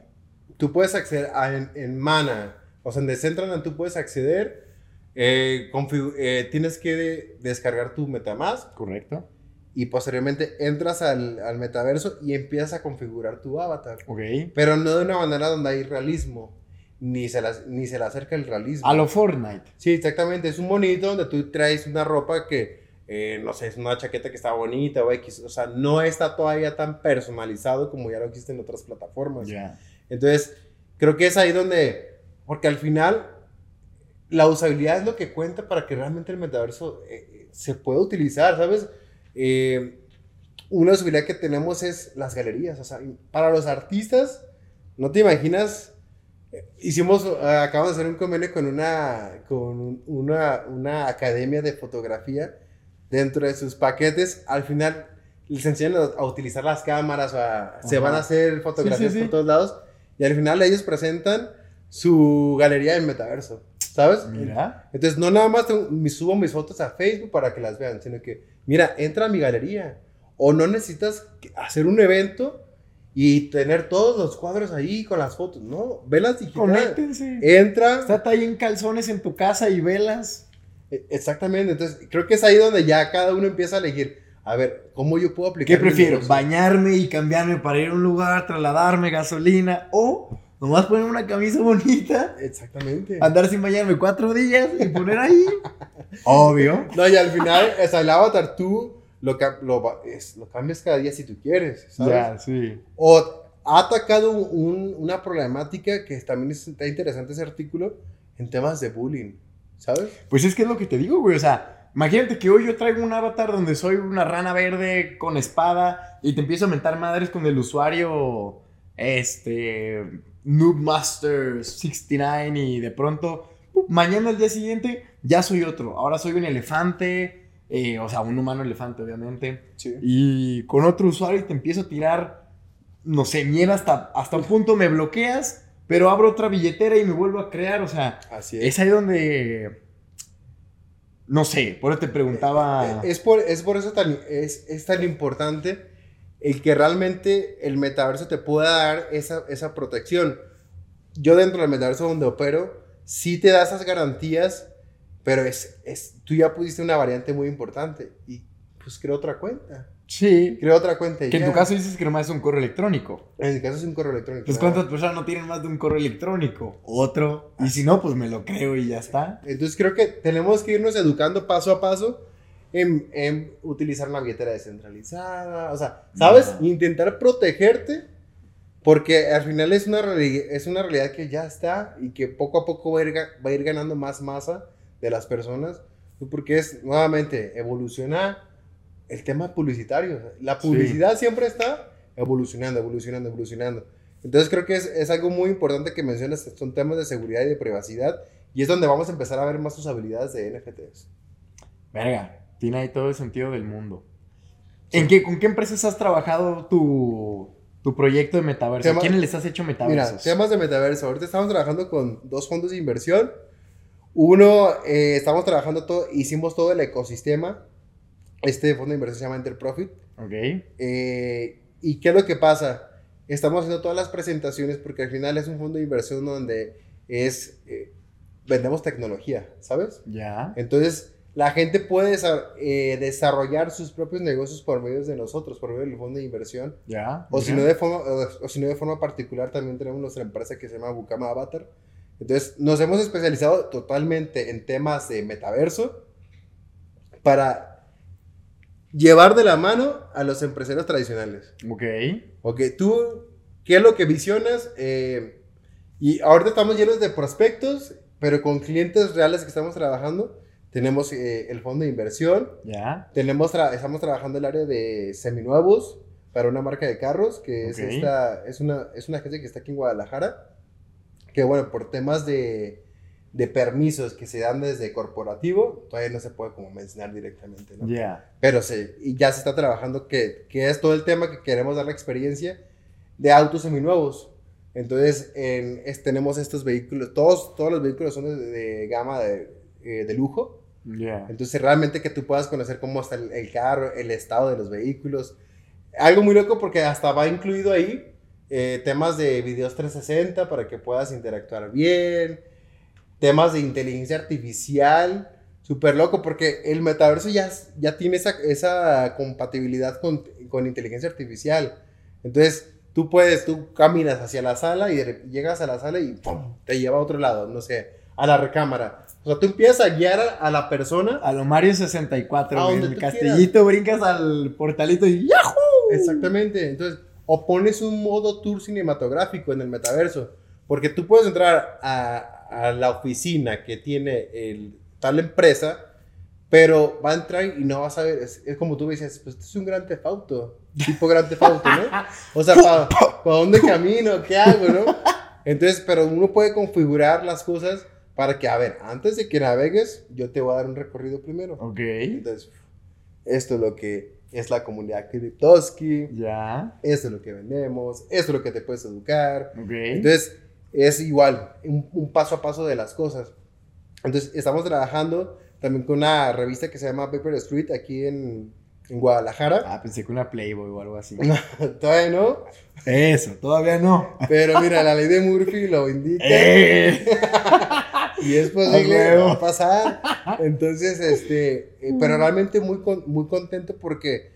[SPEAKER 2] Tú puedes acceder a, en, en Mana, o sea, en Decentraland tú puedes acceder, eh, eh, tienes que de- descargar tu Metamask
[SPEAKER 1] Correcto.
[SPEAKER 2] y posteriormente entras al, al metaverso y empiezas a configurar tu avatar.
[SPEAKER 1] Ok.
[SPEAKER 2] Pero no de una manera donde hay realismo, ni se, las- ni se le acerca el realismo.
[SPEAKER 1] A lo Fortnite.
[SPEAKER 2] Sí, exactamente. Es un monito donde tú traes una ropa que, eh, no sé, es una chaqueta que está bonita o X. O sea, no está todavía tan personalizado como ya lo existe en otras plataformas.
[SPEAKER 1] Ya.
[SPEAKER 2] Entonces, creo que es ahí donde, porque al final, la usabilidad es lo que cuenta para que realmente el metaverso eh, se pueda utilizar, ¿sabes? Eh, una usabilidad que tenemos es las galerías. O sea, para los artistas, no te imaginas. Hicimos, acabamos de hacer un convenio con una, con un- una, una academia de fotografía. Dentro de sus paquetes, al final les enseñan a, utilizar las cámaras, o a- se van a hacer fotografías
[SPEAKER 1] Sí, sí, sí.
[SPEAKER 2] por todos lados. Y al final ellos presentan su galería del metaverso, ¿sabes?
[SPEAKER 1] Mira.
[SPEAKER 2] Entonces, no nada más tengo- me subo mis fotos a Facebook para que las vean, sino que, mira, entra a mi galería. O no necesitas hacer un evento y tener todos los cuadros ahí con las fotos, ¿no? Velas digital.
[SPEAKER 1] Conéctense.
[SPEAKER 2] Entra.
[SPEAKER 1] Estate ahí en calzones en tu casa y velas.
[SPEAKER 2] E- Exactamente. Entonces, creo que es ahí donde ya cada uno empieza a elegir, a ver, ¿cómo yo puedo aplicar?
[SPEAKER 1] ¿Qué prefiero? ¿Bañarme y cambiarme para ir a un lugar, trasladarme, gasolina? ¿O nomás poner una camisa bonita,
[SPEAKER 2] Exactamente.
[SPEAKER 1] andar sin bañarme cuatro días y poner ahí? Obvio.
[SPEAKER 2] No, y al final, sea, el avatar tú lo, lo, es- lo cambias cada día si tú quieres, ¿sabes?
[SPEAKER 1] Ya, sí.
[SPEAKER 2] O ha atacado un- una problemática que también es- está interesante ese artículo en temas de bullying, ¿sabes?
[SPEAKER 1] Pues es que es lo que te digo, güey. O sea, imagínate que hoy yo traigo un avatar donde soy una rana verde con espada y te empiezo a mentar madres con el usuario, este, Noobmaster69 y de pronto, mañana al día siguiente ya soy otro. Ahora soy un elefante, eh, o sea, un humano elefante, obviamente.
[SPEAKER 2] Sí.
[SPEAKER 1] Y con otro usuario y te empiezo a tirar, no sé, miel hasta, hasta un punto me bloqueas, pero abro otra billetera y me vuelvo a crear, o sea...
[SPEAKER 2] Así es.
[SPEAKER 1] Es ahí donde. No sé, por eso te preguntaba.
[SPEAKER 2] Es por, es por eso tan, es, es tan importante el que realmente el metaverso te pueda dar esa, esa protección. Yo dentro del metaverso donde opero, sí te da esas garantías, pero es, es, tú ya pusiste una variante muy importante y pues creo otra cuenta.
[SPEAKER 1] Sí.
[SPEAKER 2] Creo otra cuenta. y
[SPEAKER 1] Que en
[SPEAKER 2] ya.
[SPEAKER 1] tu caso dices que nomás es un correo electrónico.
[SPEAKER 2] En mi caso es un correo electrónico.
[SPEAKER 1] Pues cuántas personas no tienen más de un correo electrónico. Otro. Y si no, pues me lo creo y ya está.
[SPEAKER 2] Entonces creo que tenemos que irnos educando paso a paso en, en utilizar una billetera descentralizada. O sea, ¿sabes?
[SPEAKER 1] Ajá.
[SPEAKER 2] Intentar protegerte Porque al final es una, es una realidad que ya está y que poco a poco va a ir, va a ir ganando más masa de las personas. Porque es, nuevamente, evoluciona el tema publicitario. La publicidad siempre está evolucionando, evolucionando, evolucionando. Entonces creo que es, es algo muy importante que mencionas, son temas de seguridad y de privacidad. Y es donde vamos a empezar a ver más tus habilidades de NFTs.
[SPEAKER 1] Verga, tiene ahí todo el sentido del mundo. ¿En qué, ¿Con qué empresas has trabajado tu, tu proyecto de metaverso?
[SPEAKER 2] Tema-
[SPEAKER 1] ¿A quiénes les has hecho
[SPEAKER 2] Mira,
[SPEAKER 1] metaversos?
[SPEAKER 2] temas de metaverso. Ahorita estamos trabajando con dos fondos de inversión. Uno, eh, estamos trabajando todo, hicimos todo el ecosistema. Este fondo de inversión se llama Enterprofit.
[SPEAKER 1] Ok.
[SPEAKER 2] Eh, ¿Y qué es lo que pasa? Estamos haciendo todas las presentaciones porque al final es un fondo de inversión donde es, eh, vendemos tecnología, ¿sabes?
[SPEAKER 1] Ya.
[SPEAKER 2] Entonces, la gente puede desa- eh, desarrollar sus propios negocios por medio de nosotros, por medio del fondo de inversión.
[SPEAKER 1] Ya.
[SPEAKER 2] O si,
[SPEAKER 1] mira.
[SPEAKER 2] no de forma, o, o si no de forma particular, también tenemos nuestra empresa que se llama Bukama Avatar. Entonces, nos hemos especializado totalmente en temas de metaverso para llevar de la mano a los empresarios tradicionales.
[SPEAKER 1] Ok.
[SPEAKER 2] Ok, tú, ¿qué es lo que visionas? Eh, y ahorita estamos llenos de prospectos, pero con clientes reales que estamos trabajando. Tenemos eh, el fondo de inversión,
[SPEAKER 1] Ya.
[SPEAKER 2] tenemos tra- estamos trabajando el área de seminuevos para una marca de carros, que
[SPEAKER 1] Ok.
[SPEAKER 2] es, esta, es, una, es una agencia que está aquí en Guadalajara, que bueno, por temas de, de permisos que se dan desde corporativo, todavía no se puede como mencionar directamente, ¿no?
[SPEAKER 1] Ya.
[SPEAKER 2] Pero sí, y ya se está trabajando que, que es todo el tema que queremos dar la experiencia de autos seminuevos. Entonces, en, es- tenemos estos vehículos, todos, todos los vehículos son de, de gama de, eh, de lujo.
[SPEAKER 1] Ya.
[SPEAKER 2] Entonces, realmente que tú puedas conocer cómo está el, el carro, el estado de los vehículos. Algo muy loco porque hasta va incluido ahí eh, temas de videos 360 para que puedas interactuar bien, temas de inteligencia artificial, súper loco porque el metaverso ya, ya tiene esa, esa compatibilidad con, con inteligencia artificial. Entonces, tú puedes, tú caminas hacia la sala y llegas a la sala y ¡pum! te lleva a otro lado, no sé, a la recámara. O sea, tú empiezas a guiar a, a la persona
[SPEAKER 1] A lo Mario 64,
[SPEAKER 2] A donde
[SPEAKER 1] En el
[SPEAKER 2] tú
[SPEAKER 1] castellito brincas al portalito y ¡Yahoo!
[SPEAKER 2] Exactamente. Entonces, o pones un modo tour cinematográfico en el metaverso. Porque tú puedes entrar a, a la oficina que tiene el, tal empresa, pero va a entrar y no vas a ver. Es, es como tú dices, pues esto es un gran tefauto. Tipo gran tefauto, ¿no? O sea, ¿para dónde camino? ¿Qué hago, no? Entonces, pero uno puede configurar las cosas para que, a ver, antes de que navegues, yo te voy a dar un recorrido primero.
[SPEAKER 1] Ok.
[SPEAKER 2] Entonces, esto es lo que es la comunidad Kriptoski,
[SPEAKER 1] Ya.
[SPEAKER 2] esto es lo que vendemos, esto es lo que te puedes educar.
[SPEAKER 1] Ok.
[SPEAKER 2] Entonces, es igual, un, un paso a paso de las cosas. Entonces, estamos trabajando también con una revista que se llama Paper Street aquí en, en Guadalajara.
[SPEAKER 1] ah, pensé que una Playboy o algo así.
[SPEAKER 2] Todavía no,
[SPEAKER 1] Eso, todavía no.
[SPEAKER 2] pero mira, la ley de Murphy lo indica
[SPEAKER 1] ¡Eh!
[SPEAKER 2] y es posible, va a pasar. Entonces, este, eh, pero realmente muy, con- muy contento porque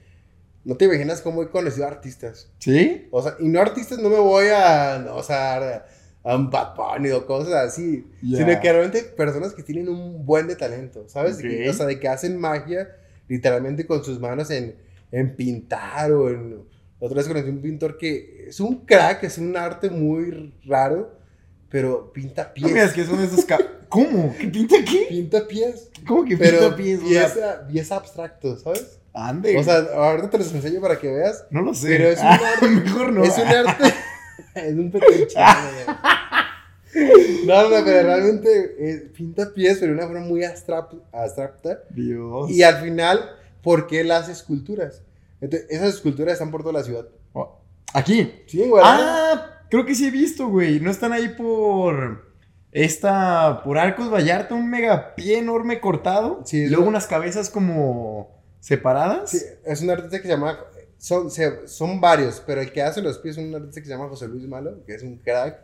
[SPEAKER 2] no te imaginas cómo he conocido artistas.
[SPEAKER 1] ¿Sí?
[SPEAKER 2] O sea, y no artistas, no me voy a, no, o sea, a un Bad Bunny o cosas así, sino que realmente personas que tienen un buen de talento, ¿sabes? De que- o sea, de que hacen magia literalmente con sus manos en, en pintar o en... Otra vez conocí un pintor que es un crack, es un arte muy raro, pero pinta
[SPEAKER 1] No
[SPEAKER 2] pies.
[SPEAKER 1] que son esos ¿Cómo? ¿Qué pinta qué?
[SPEAKER 2] Pinta pies,
[SPEAKER 1] ¿Cómo que
[SPEAKER 2] pero
[SPEAKER 1] pinta pies?
[SPEAKER 2] Pies, abstractos, ¿sabes?
[SPEAKER 1] ande.
[SPEAKER 2] O sea, ahorita te los enseño para que veas.
[SPEAKER 1] no lo sé.
[SPEAKER 2] pero es un
[SPEAKER 1] Ah,
[SPEAKER 2] arte-
[SPEAKER 1] mejor no.
[SPEAKER 2] Es un arte. es un petiche. no, no, pero realmente eh, pinta pies, pero de una forma muy abstract- abstracta.
[SPEAKER 1] Dios.
[SPEAKER 2] Y al final, ¿por qué él hace esculturas? Entonces, esas esculturas están por toda la ciudad.
[SPEAKER 1] Oh, Aquí.
[SPEAKER 2] Sí, güey.
[SPEAKER 1] Ah, creo que sí he visto, güey. No están ahí por. Esta. Por Arcos Vallarta, un mega pie enorme cortado.
[SPEAKER 2] Sí,
[SPEAKER 1] y luego unas cabezas como. separadas.
[SPEAKER 2] Sí, es un artista que se llama. Son, se- son varios, pero el que hace los pies es un artista que se llama José Luis Malo, que es un crack.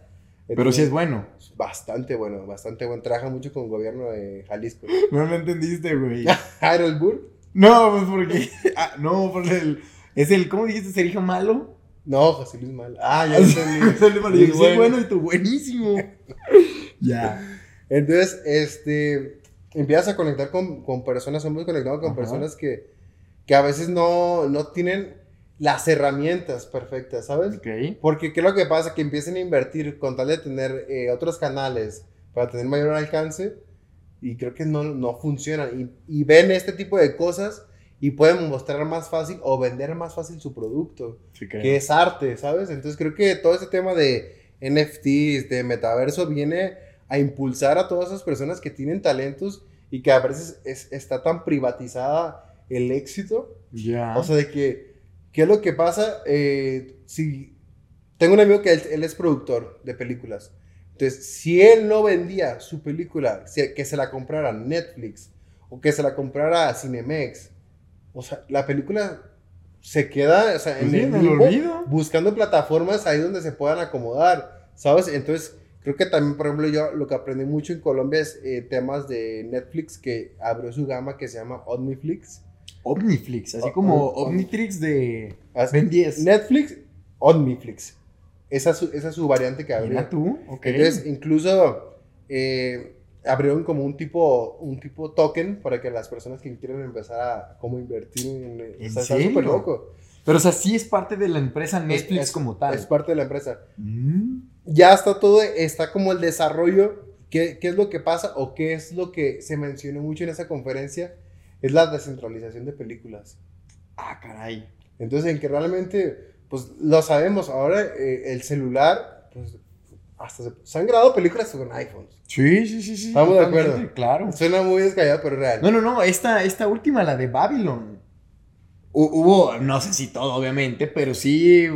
[SPEAKER 1] Pero sí es bueno.
[SPEAKER 2] Bastante bueno, bastante bueno. Trabaja mucho con el gobierno de Jalisco.
[SPEAKER 1] No lo entendiste, güey.
[SPEAKER 2] Harold Burr.
[SPEAKER 1] no, pues porque. Ah, no, por el. Es el. ¿Cómo dijiste? ¿Sergio Malo?
[SPEAKER 2] No, José Luis Malo. Ah, ya entendí.
[SPEAKER 1] El malo.
[SPEAKER 2] Muy
[SPEAKER 1] Yo, sí,
[SPEAKER 2] bueno.
[SPEAKER 1] bueno y tú, buenísimo. ya.
[SPEAKER 2] Entonces, este, empiezas a conectar con, con personas, somos conectados con
[SPEAKER 1] Ajá.
[SPEAKER 2] personas que, que a veces no, no tienen las herramientas perfectas, ¿sabes?
[SPEAKER 1] Ok.
[SPEAKER 2] Porque ¿qué es lo que pasa? Que empiecen a invertir con tal de tener eh, otros canales para tener mayor alcance y creo que no, no funcionan. Y, y ven este tipo de cosas y pueden mostrar más fácil o vender más fácil su producto,
[SPEAKER 1] Sí, creo.
[SPEAKER 2] que es arte, ¿sabes? Entonces creo que todo ese tema de NFTs, de metaverso, viene a impulsar a todas esas personas que tienen talentos y que a veces es- está tan privatizada el éxito
[SPEAKER 1] Ya.
[SPEAKER 2] o sea, de que, ¿qué es lo que pasa? Eh, si tengo un amigo que él, él es productor de películas. Entonces, si él no vendía su película, si- que se la comprara Netflix o que se la comprara Cinemex, o sea, la película se queda o sea, en
[SPEAKER 1] sí,
[SPEAKER 2] el
[SPEAKER 1] en el
[SPEAKER 2] limbo,
[SPEAKER 1] olvido.
[SPEAKER 2] buscando plataformas ahí donde se puedan acomodar, ¿sabes? Entonces, creo que también, por ejemplo, yo lo que aprendí mucho en Colombia es eh, temas de Netflix que abrió su gama que se llama Omniflix.
[SPEAKER 1] Omniflix, así
[SPEAKER 2] O-
[SPEAKER 1] como
[SPEAKER 2] o-
[SPEAKER 1] Omnitrix de Ben 10.
[SPEAKER 2] Netflix, Omniflix. Esa es su, esa es su variante que abrió.
[SPEAKER 1] Mira tú, ok.
[SPEAKER 2] Entonces, incluso eh, abrieron como un tipo, un tipo token para que las personas que quieren empezar a como invertir en...
[SPEAKER 1] ¿En
[SPEAKER 2] o sea, está súper loco.
[SPEAKER 1] Pero, o sea, sí es parte de la empresa Netflix
[SPEAKER 2] Es-
[SPEAKER 1] como tal.
[SPEAKER 2] Es parte de la empresa.
[SPEAKER 1] Mm,
[SPEAKER 2] Ya está todo, está como el desarrollo. ¿Qué, ¿Qué es lo que pasa o qué es lo que se mencionó mucho en esa conferencia? Es la descentralización de películas.
[SPEAKER 1] Ah, caray.
[SPEAKER 2] Entonces, en que realmente, pues lo sabemos, ahora eh, el celular, pues hasta se, se han grabado películas con iPhones.
[SPEAKER 1] Sí, sí, sí, sí.
[SPEAKER 2] Estamos de acuerdo.
[SPEAKER 1] Claro.
[SPEAKER 2] Suena muy descabellado, pero real.
[SPEAKER 1] No, no, no, esta, esta última, la de Babylon. Hu- Hubo, no sé si todo, obviamente, pero sí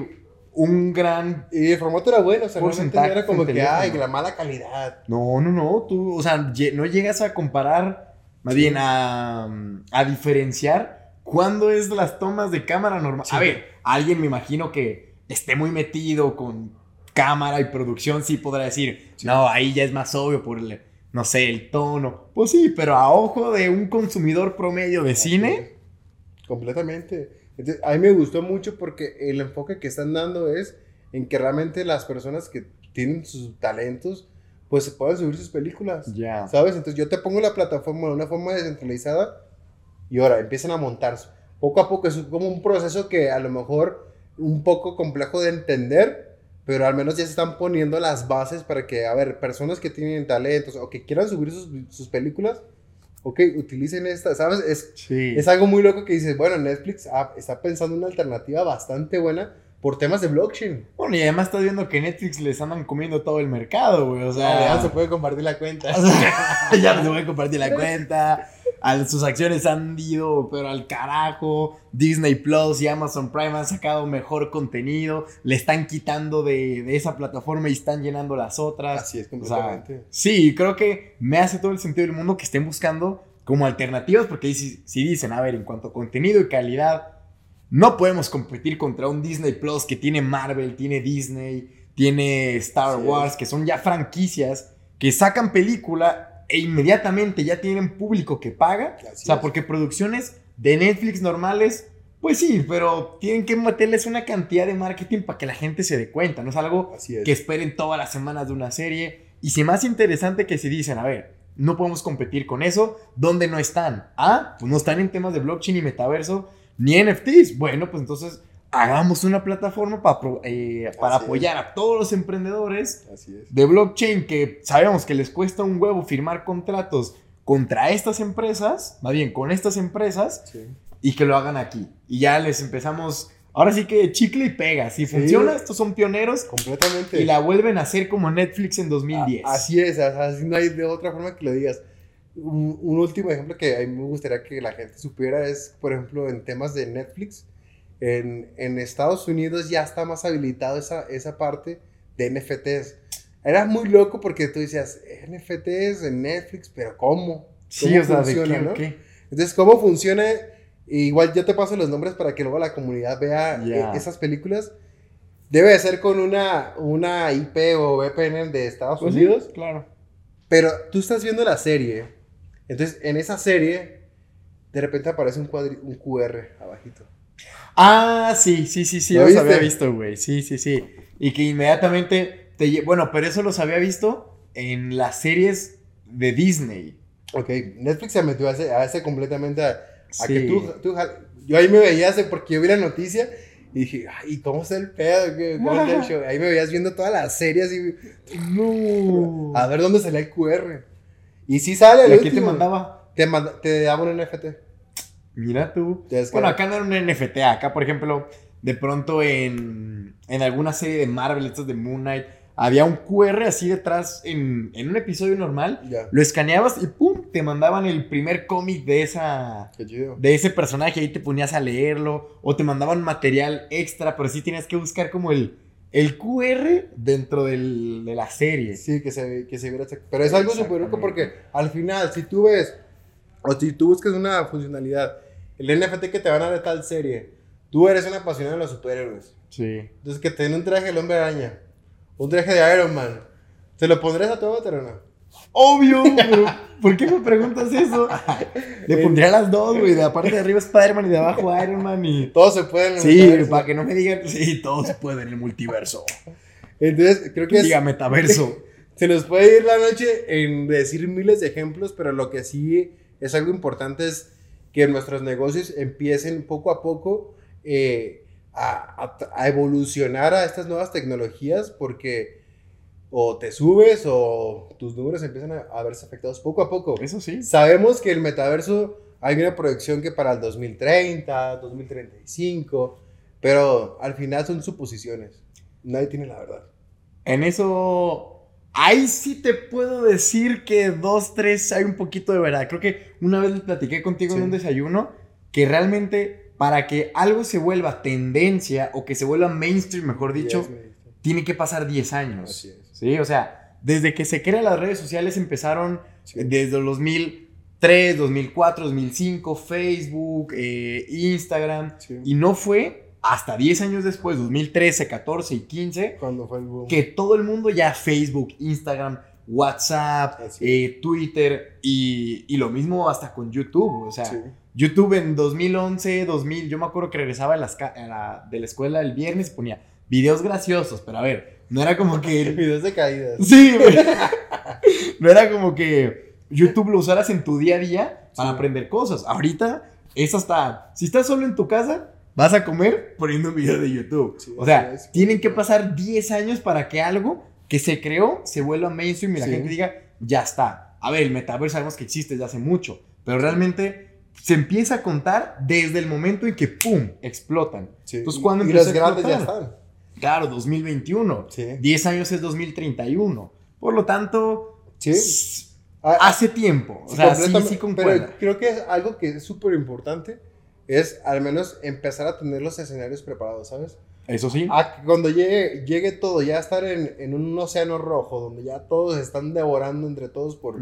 [SPEAKER 1] un gran...
[SPEAKER 2] Y el formato era bueno, o sea, realmente no era como que,
[SPEAKER 1] teléfono.
[SPEAKER 2] ay, la mala calidad.
[SPEAKER 1] No, no, no, tú, o sea, no llegas a comparar, más
[SPEAKER 2] Sí.
[SPEAKER 1] bien a, a diferenciar cuándo es las tomas de cámara normal.
[SPEAKER 2] Sí.
[SPEAKER 1] A ver, alguien me imagino que esté muy metido con cámara y producción, sí podrá decir, no, ahí ya es más obvio por el, no sé, el tono. Pues sí, pero a ojo de un consumidor promedio de cine,
[SPEAKER 2] Completamente. Entonces, a mí me gustó mucho porque el enfoque que están dando es en que realmente las personas que tienen sus talentos, pues se puedan subir sus películas.
[SPEAKER 1] ya.
[SPEAKER 2] ¿Sabes? Entonces yo te pongo la plataforma de una forma descentralizada y ahora empiezan a montarse. Poco a poco es como un proceso que a lo mejor un poco complejo de entender, pero al menos ya se están poniendo las bases para que, a ver, personas que tienen talentos o que quieran subir sus, sus películas, ok, utilicen esta, ¿sabes? Es,
[SPEAKER 1] Sí.
[SPEAKER 2] es algo muy loco que dices, bueno, Netflix ah, está pensando una alternativa bastante buena por temas de blockchain.
[SPEAKER 1] Bueno, y además estás viendo que Netflix les andan comiendo todo el mercado, güey. O sea,
[SPEAKER 2] Ya se puede compartir la cuenta.
[SPEAKER 1] O sea, ya no se a compartir la cuenta. Al- sus acciones han ido, pero al carajo. Disney Plus y Amazon Prime han sacado mejor contenido. Le están quitando de, de esa plataforma y están llenando las otras.
[SPEAKER 2] Así es,
[SPEAKER 1] O sea,
[SPEAKER 2] completamente.
[SPEAKER 1] sí, creo que me hace todo el sentido del mundo que estén buscando como alternativas, porque si, si dicen, a ver, en cuanto a contenido y calidad, no podemos competir contra un Disney Plus que tiene Marvel, tiene Disney, tiene Star Wars, que son ya franquicias que sacan película e inmediatamente ya tienen público que paga.
[SPEAKER 2] Así
[SPEAKER 1] o sea,
[SPEAKER 2] es.
[SPEAKER 1] porque producciones de Netflix normales, pues sí, pero tienen que meterles una cantidad de marketing para que la gente se dé cuenta, no es algo
[SPEAKER 2] Así es.
[SPEAKER 1] que esperen todas las semanas de una serie. Y si más interesante que si dicen, a ver, no podemos competir con eso, ¿dónde no están? Ah, pues no están en temas de blockchain y metaverso, ni NFTs. Bueno, pues entonces hagamos una plataforma para, eh, para
[SPEAKER 2] Así es.
[SPEAKER 1] apoyar a todos los emprendedores de blockchain que sabemos que les cuesta un huevo firmar contratos contra estas empresas, más bien con estas empresas,
[SPEAKER 2] Sí.
[SPEAKER 1] y que lo hagan aquí. Y ya les empezamos, ahora sí que chicle y pega. Si funciona, estos son pioneros
[SPEAKER 2] Completamente.
[SPEAKER 1] y la vuelven a hacer como Netflix en 2010.
[SPEAKER 2] A- Así es, así no hay de otra forma que lo digas. Un, un último ejemplo que a mí me gustaría que la gente supiera es, por ejemplo, en temas de Netflix. En, en Estados Unidos ya está más habilitado esa, esa parte de NFTs. Era muy loco porque tú decías, NFTs en Netflix, pero ¿cómo?
[SPEAKER 1] sí,
[SPEAKER 2] ¿Cómo
[SPEAKER 1] o sea, ¿de
[SPEAKER 2] funciona,
[SPEAKER 1] qué,
[SPEAKER 2] no?
[SPEAKER 1] qué?
[SPEAKER 2] Entonces, ¿cómo funciona? Igual yo te paso los nombres para que luego la comunidad vea
[SPEAKER 1] Ya.
[SPEAKER 2] eh, esas películas. Debe de ser con una, una IP o VPN de Estados
[SPEAKER 1] Pues sí,
[SPEAKER 2] Unidos.
[SPEAKER 1] claro.
[SPEAKER 2] Pero tú estás viendo la serie. Entonces, en esa serie, de repente aparece un, cuadri- un QR abajito.
[SPEAKER 1] Ah, sí, sí, sí, sí,
[SPEAKER 2] ¿Lo
[SPEAKER 1] los había visto, güey. Sí, sí, sí. Y que inmediatamente te lle- Bueno, pero eso los había visto en las series de Disney.
[SPEAKER 2] Ok, Netflix se metió a ese, a ese completamente a, a
[SPEAKER 1] Sí.
[SPEAKER 2] que tú, tú Yo ahí me veía hace porque yo vi la noticia Y dije, ay, ¿cómo está el pedo? ¿Qué- ¿Cómo está el show? Ahí me veías viendo todas las series y
[SPEAKER 1] No.
[SPEAKER 2] a ver dónde salía el QR. Y sí sale el
[SPEAKER 1] ¿Y a quién te
[SPEAKER 2] último.
[SPEAKER 1] mandaba?
[SPEAKER 2] Te, manda- te daba un NFT.
[SPEAKER 1] Mira tú. Bueno, acá no era un NFT. Acá, por ejemplo, de pronto en, en alguna serie de Marvel, estos de Moon Knight, había un QR así detrás en, en un episodio normal.
[SPEAKER 2] Ya.
[SPEAKER 1] Lo escaneabas y ¡pum! Te mandaban el primer cómic de esa. De ese personaje, ahí te ponías a leerlo. O te mandaban material extra, pero sí tenías que buscar como el, el QR dentro del- de la serie.
[SPEAKER 2] Sí, que se, que se viera. Pero es algo súper rico porque al final, si tú ves, o si tú buscas una funcionalidad, el NFT que te van a dar de tal serie, tú eres un apasionado de los superhéroes.
[SPEAKER 1] Sí.
[SPEAKER 2] Entonces, que te den un traje del hombre araña, un traje de Iron Man, ¿te lo pondrías a tu avatar o no?
[SPEAKER 1] Obvio, pero ¿por qué me preguntas eso? Le pondría las dos, güey. De la parte de arriba Spider-Man y de abajo Iron Man y.
[SPEAKER 2] Todos se pueden.
[SPEAKER 1] Sí,
[SPEAKER 2] metaverso.
[SPEAKER 1] para que no me digan. Sí, todos se pueden en el multiverso.
[SPEAKER 2] Entonces, creo que es-
[SPEAKER 1] Diga metaverso.
[SPEAKER 2] se nos puede ir la noche en decir miles de ejemplos, pero lo que sí es algo importante es que nuestros negocios empiecen poco a poco eh, a, a- a evolucionar a estas nuevas tecnologías porque o te subes o tus números empiezan a, a verse afectados poco a poco.
[SPEAKER 1] Eso sí.
[SPEAKER 2] Sabemos que el metaverso hay una proyección que para el 2030, 2035, pero al final son suposiciones. Nadie tiene la verdad.
[SPEAKER 1] En eso. Ahí sí te puedo decir que dos, tres hay un poquito de verdad. Creo que una vez le platiqué contigo en un desayuno que realmente para que algo se vuelva tendencia o que se vuelva mainstream, mejor dicho,
[SPEAKER 2] Yes,
[SPEAKER 1] tiene que pasar 10 años.
[SPEAKER 2] Así es.
[SPEAKER 1] Sí, o sea, desde que se crean las redes sociales empezaron
[SPEAKER 2] Sí.
[SPEAKER 1] desde el 2003, 2004, 2005, Facebook, eh, Instagram,
[SPEAKER 2] Sí.
[SPEAKER 1] y no fue hasta 10 años después, 2013, 14 y 15,
[SPEAKER 2] Cuando fue el boom.
[SPEAKER 1] que todo el mundo ya Facebook, Instagram, WhatsApp,
[SPEAKER 2] Así
[SPEAKER 1] eh, Twitter y, y lo mismo hasta con YouTube, o sea,
[SPEAKER 2] Sí.
[SPEAKER 1] YouTube en 2011, 2000, yo me acuerdo que regresaba a las ca- a la- de la escuela el viernes y ponía videos graciosos, pero a ver, no era como que...
[SPEAKER 2] Videos de caídas.
[SPEAKER 1] Sí, güey. No era como que YouTube lo usaras en tu día a día para
[SPEAKER 2] Sí.
[SPEAKER 1] aprender cosas. Ahorita es hasta, si estás solo en tu casa, vas a comer poniendo un video de YouTube.
[SPEAKER 2] Sí,
[SPEAKER 1] o sea,
[SPEAKER 2] es.
[SPEAKER 1] tienen que pasar 10 años para que algo que se creó se vuelva mainstream y la
[SPEAKER 2] Sí.
[SPEAKER 1] gente diga, ya está. A ver, el metaverso sabemos que existe desde hace mucho, pero realmente se empieza a contar desde el momento en que, ¡pum!, explotan.
[SPEAKER 2] Sí.
[SPEAKER 1] Entonces, ¿cuándo
[SPEAKER 2] y
[SPEAKER 1] a
[SPEAKER 2] grandes ya están.
[SPEAKER 1] Claro, 2021.
[SPEAKER 2] Sí.
[SPEAKER 1] 10 años es 2031. Por lo tanto,
[SPEAKER 2] Sí.
[SPEAKER 1] s-
[SPEAKER 2] Ah,
[SPEAKER 1] hace tiempo. O
[SPEAKER 2] sí,
[SPEAKER 1] sea, sí, sí.
[SPEAKER 2] Pero creo que es algo que es súper importante es al menos empezar a tener los escenarios preparados, ¿sabes?
[SPEAKER 1] Eso sí.
[SPEAKER 2] A cuando llegue, llegue todo, ya estar en, en un océano rojo donde ya todos están devorando entre todos por,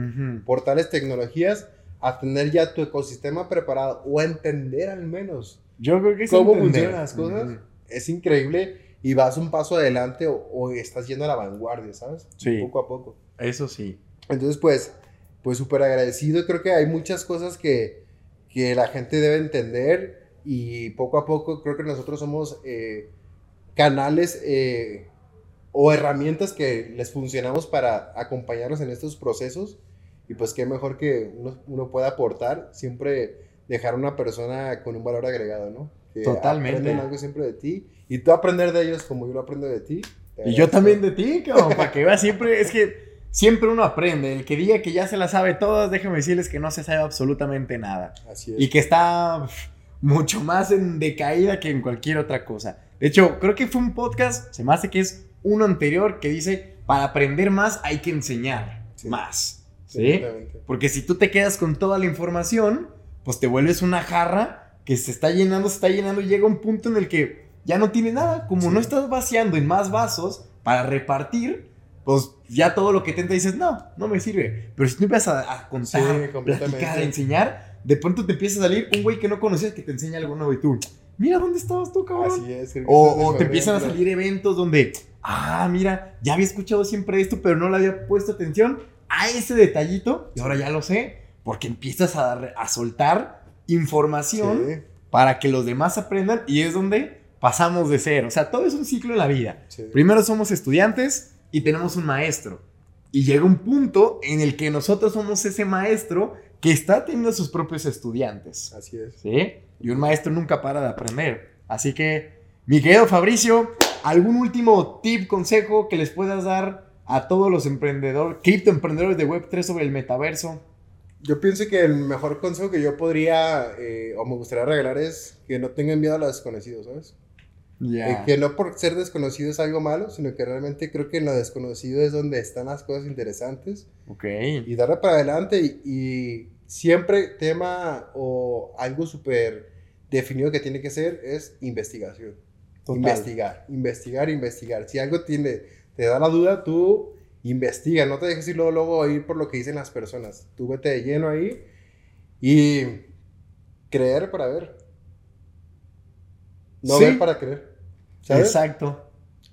[SPEAKER 2] por tales tecnologías, a tener ya tu ecosistema preparado o a entender al menos
[SPEAKER 1] Yo creo que
[SPEAKER 2] cómo funcionan las cosas, es increíble y vas un paso adelante o, o estás yendo a la vanguardia, ¿sabes?
[SPEAKER 1] Sí.
[SPEAKER 2] Poco a poco.
[SPEAKER 1] Eso sí.
[SPEAKER 2] Entonces, pues, pues súper agradecido. Creo que hay muchas cosas que, que la gente debe entender y poco a poco creo que nosotros somos eh, canales eh, o herramientas que les funcionamos para acompañarlos en estos procesos. Y pues qué mejor que uno, uno pueda aportar, siempre dejar a una persona con un valor agregado, ¿no? Que
[SPEAKER 1] Totalmente.
[SPEAKER 2] aprenden algo siempre de ti y tú aprender de ellos como yo lo aprendo de ti.
[SPEAKER 1] Y yo también de ti, cabrón, para que veas siempre, es que siempre uno aprende. El que diga que ya se la sabe todas, déjame decirles que no se sabe absolutamente nada.
[SPEAKER 2] Así es.
[SPEAKER 1] Y que está mucho más en decaída que en cualquier otra cosa. De hecho, creo que fue un podcast, se me hace que es uno anterior, que dice, para aprender más hay que enseñar
[SPEAKER 2] Sí.
[SPEAKER 1] más. ¿Sí? Porque si tú te quedas con toda la información, pues te vuelves una jarra que se está llenando, se está llenando y llega un punto en el que ya no tiene nada. Como
[SPEAKER 2] Sí.
[SPEAKER 1] no estás vaciando en más vasos para repartir, pues ya todo lo que te entra dices, no, no me sirve. Pero si tú empiezas a, a contar,
[SPEAKER 2] Sí,
[SPEAKER 1] platicar, enseñar, de pronto te empieza a salir un güey que no conocías que te enseña algo nuevo y tú, mira dónde estabas tú, cabrón.
[SPEAKER 2] Así es.
[SPEAKER 1] O, o te empiezan a salir eventos donde, ah, mira, ya había escuchado siempre esto, pero no le había puesto atención a ese detallito y ahora ya lo sé, porque empiezas a, a soltar información
[SPEAKER 2] Sí,
[SPEAKER 1] para que los demás aprendan y es donde pasamos de ser. O sea, todo es un ciclo en la vida.
[SPEAKER 2] sí.
[SPEAKER 1] Primero somos estudiantes y tenemos un maestro. Y llega un punto en el que nosotros somos ese maestro que está teniendo sus propios estudiantes.
[SPEAKER 2] Así es.
[SPEAKER 1] ¿Sí? Y un maestro nunca para de aprender. Así que Mi querido Fabricio, ¿algún último tip, consejo que les puedas dar a todos los emprendedores, criptoemprendedores de Web3 sobre el metaverso?
[SPEAKER 2] Yo pienso que el mejor consejo que yo podría eh, o me gustaría regalar es que no tengan miedo a lo desconocido, ¿sabes? Eh, que no por ser desconocido es algo malo, sino que realmente creo que en lo desconocido es donde están las cosas interesantes.
[SPEAKER 1] Ok.
[SPEAKER 2] Y darle para adelante y, y siempre tema o algo súper definido que tiene que ser es investigación.
[SPEAKER 1] Total.
[SPEAKER 2] Investigar, investigar, investigar. Si algo tiene, te da la duda, tú investiga, no te dejes ir luego, luego ir por lo que dicen las personas. Tú vete de lleno ahí y creer para ver. No
[SPEAKER 1] Sí.
[SPEAKER 2] ver para creer. ¿Sabes?
[SPEAKER 1] Exacto.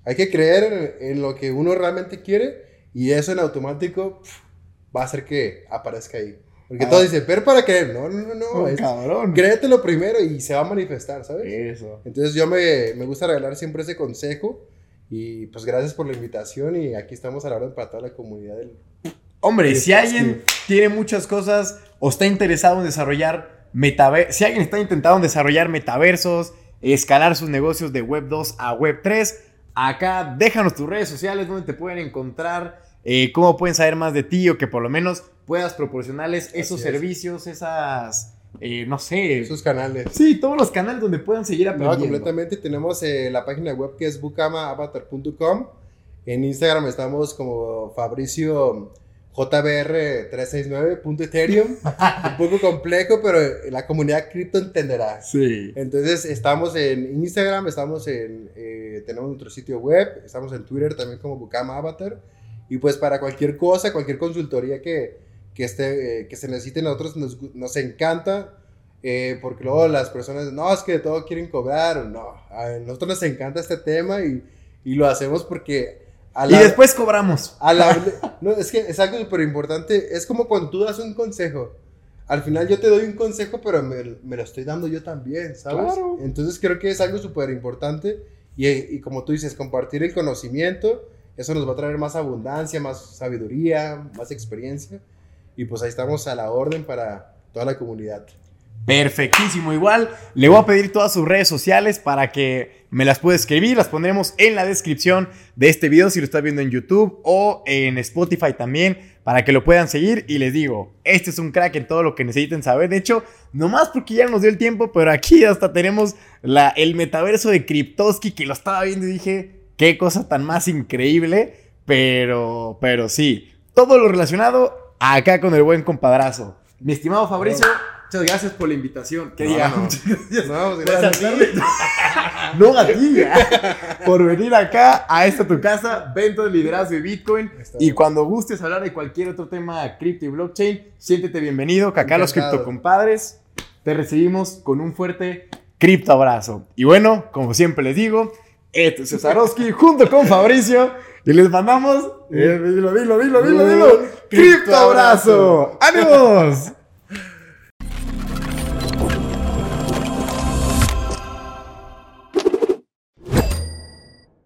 [SPEAKER 2] Hay que creer en, en lo que uno realmente quiere y eso en automático pf, va a hacer que aparezca ahí. Porque
[SPEAKER 1] Ah.
[SPEAKER 2] todos dicen, ver para creer. No, no, no, no.
[SPEAKER 1] Oh,
[SPEAKER 2] es-
[SPEAKER 1] cabrón.
[SPEAKER 2] créetelo primero y se va a manifestar, ¿sabes?
[SPEAKER 1] Eso.
[SPEAKER 2] Entonces yo me, me gusta regalar siempre ese consejo y pues gracias por la invitación y aquí estamos a la orden para toda la comunidad del...
[SPEAKER 1] Hombre, si alguien tiene muchas cosas o está interesado en desarrollar metaversos, si alguien está intentando desarrollar metaversos, escalar sus negocios de Web 2 a Web 3, acá déjanos tus redes sociales donde te pueden encontrar, eh, cómo pueden saber más de ti o que por lo menos puedas proporcionarles esos
[SPEAKER 2] es.
[SPEAKER 1] servicios, esas, eh, no sé,
[SPEAKER 2] sus canales.
[SPEAKER 1] sí, todos los canales donde puedan seguir
[SPEAKER 2] No,
[SPEAKER 1] aprendiendo.
[SPEAKER 2] completamente. Tenemos eh, la página web que es bucamaavatar.com. En Instagram estamos como Fabricio JBR369.ethereum. Un poco complejo, pero la comunidad cripto entenderá.
[SPEAKER 1] Sí.
[SPEAKER 2] Entonces estamos en Instagram, estamos en, eh, tenemos nuestro sitio web, estamos en Twitter también como Bucama Avatar. Y pues para cualquier cosa, cualquier consultoría que, que, esté, eh, que se necesite, nosotros nos, nos encanta. eh, porque luego las personas, no, es que de todo quieren cobrar. No, a nosotros nos encanta este tema y, y lo hacemos porque... A
[SPEAKER 1] Y después cobramos.
[SPEAKER 2] al hable- no, es que es algo súper importante. Es como cuando tú das un consejo. Al final yo te doy un consejo, pero me, me lo estoy dando yo también, ¿sabes?
[SPEAKER 1] Claro.
[SPEAKER 2] Entonces creo que es algo súper importante. Y, y como tú dices, compartir el conocimiento, eso nos va a traer más abundancia, más sabiduría, más experiencia. Y pues ahí estamos a la orden para toda la comunidad.
[SPEAKER 1] Perfectísimo, igual le voy a pedir todas sus redes sociales para que me las pueda escribir, las pondremos en la descripción de este video si lo estás viendo en YouTube o en Spotify también para que lo puedan seguir. Y les digo, este es un crack en todo lo que necesiten saber, de hecho, nomás porque ya nos dio el tiempo, pero aquí hasta tenemos la, el metaverso de Kryptoski que lo estaba viendo y dije, qué cosa tan más increíble, pero, pero sí, todo lo relacionado acá con el buen compadrazo. Mi estimado Fabricio, muchas gracias por la invitación. Que
[SPEAKER 2] No,
[SPEAKER 1] diga,
[SPEAKER 2] no.
[SPEAKER 1] muchas gracias
[SPEAKER 2] No, pues, gracias a ti.
[SPEAKER 1] no a ti, por venir acá a esta tu casa, Vento de Liderazgo y Bitcoin. Y cuando gustes hablar de cualquier otro tema cripto y blockchain, siéntete bienvenido, que acá los
[SPEAKER 2] Encantado.
[SPEAKER 1] criptocompadres te recibimos con un fuerte cripto abrazo. Y bueno, como siempre les digo, este es Cesarowski junto con Fabricio y les mandamos, eh, dilo, dilo, dilo, dilo, dilo, cripto abrazo. ¡Ánimos!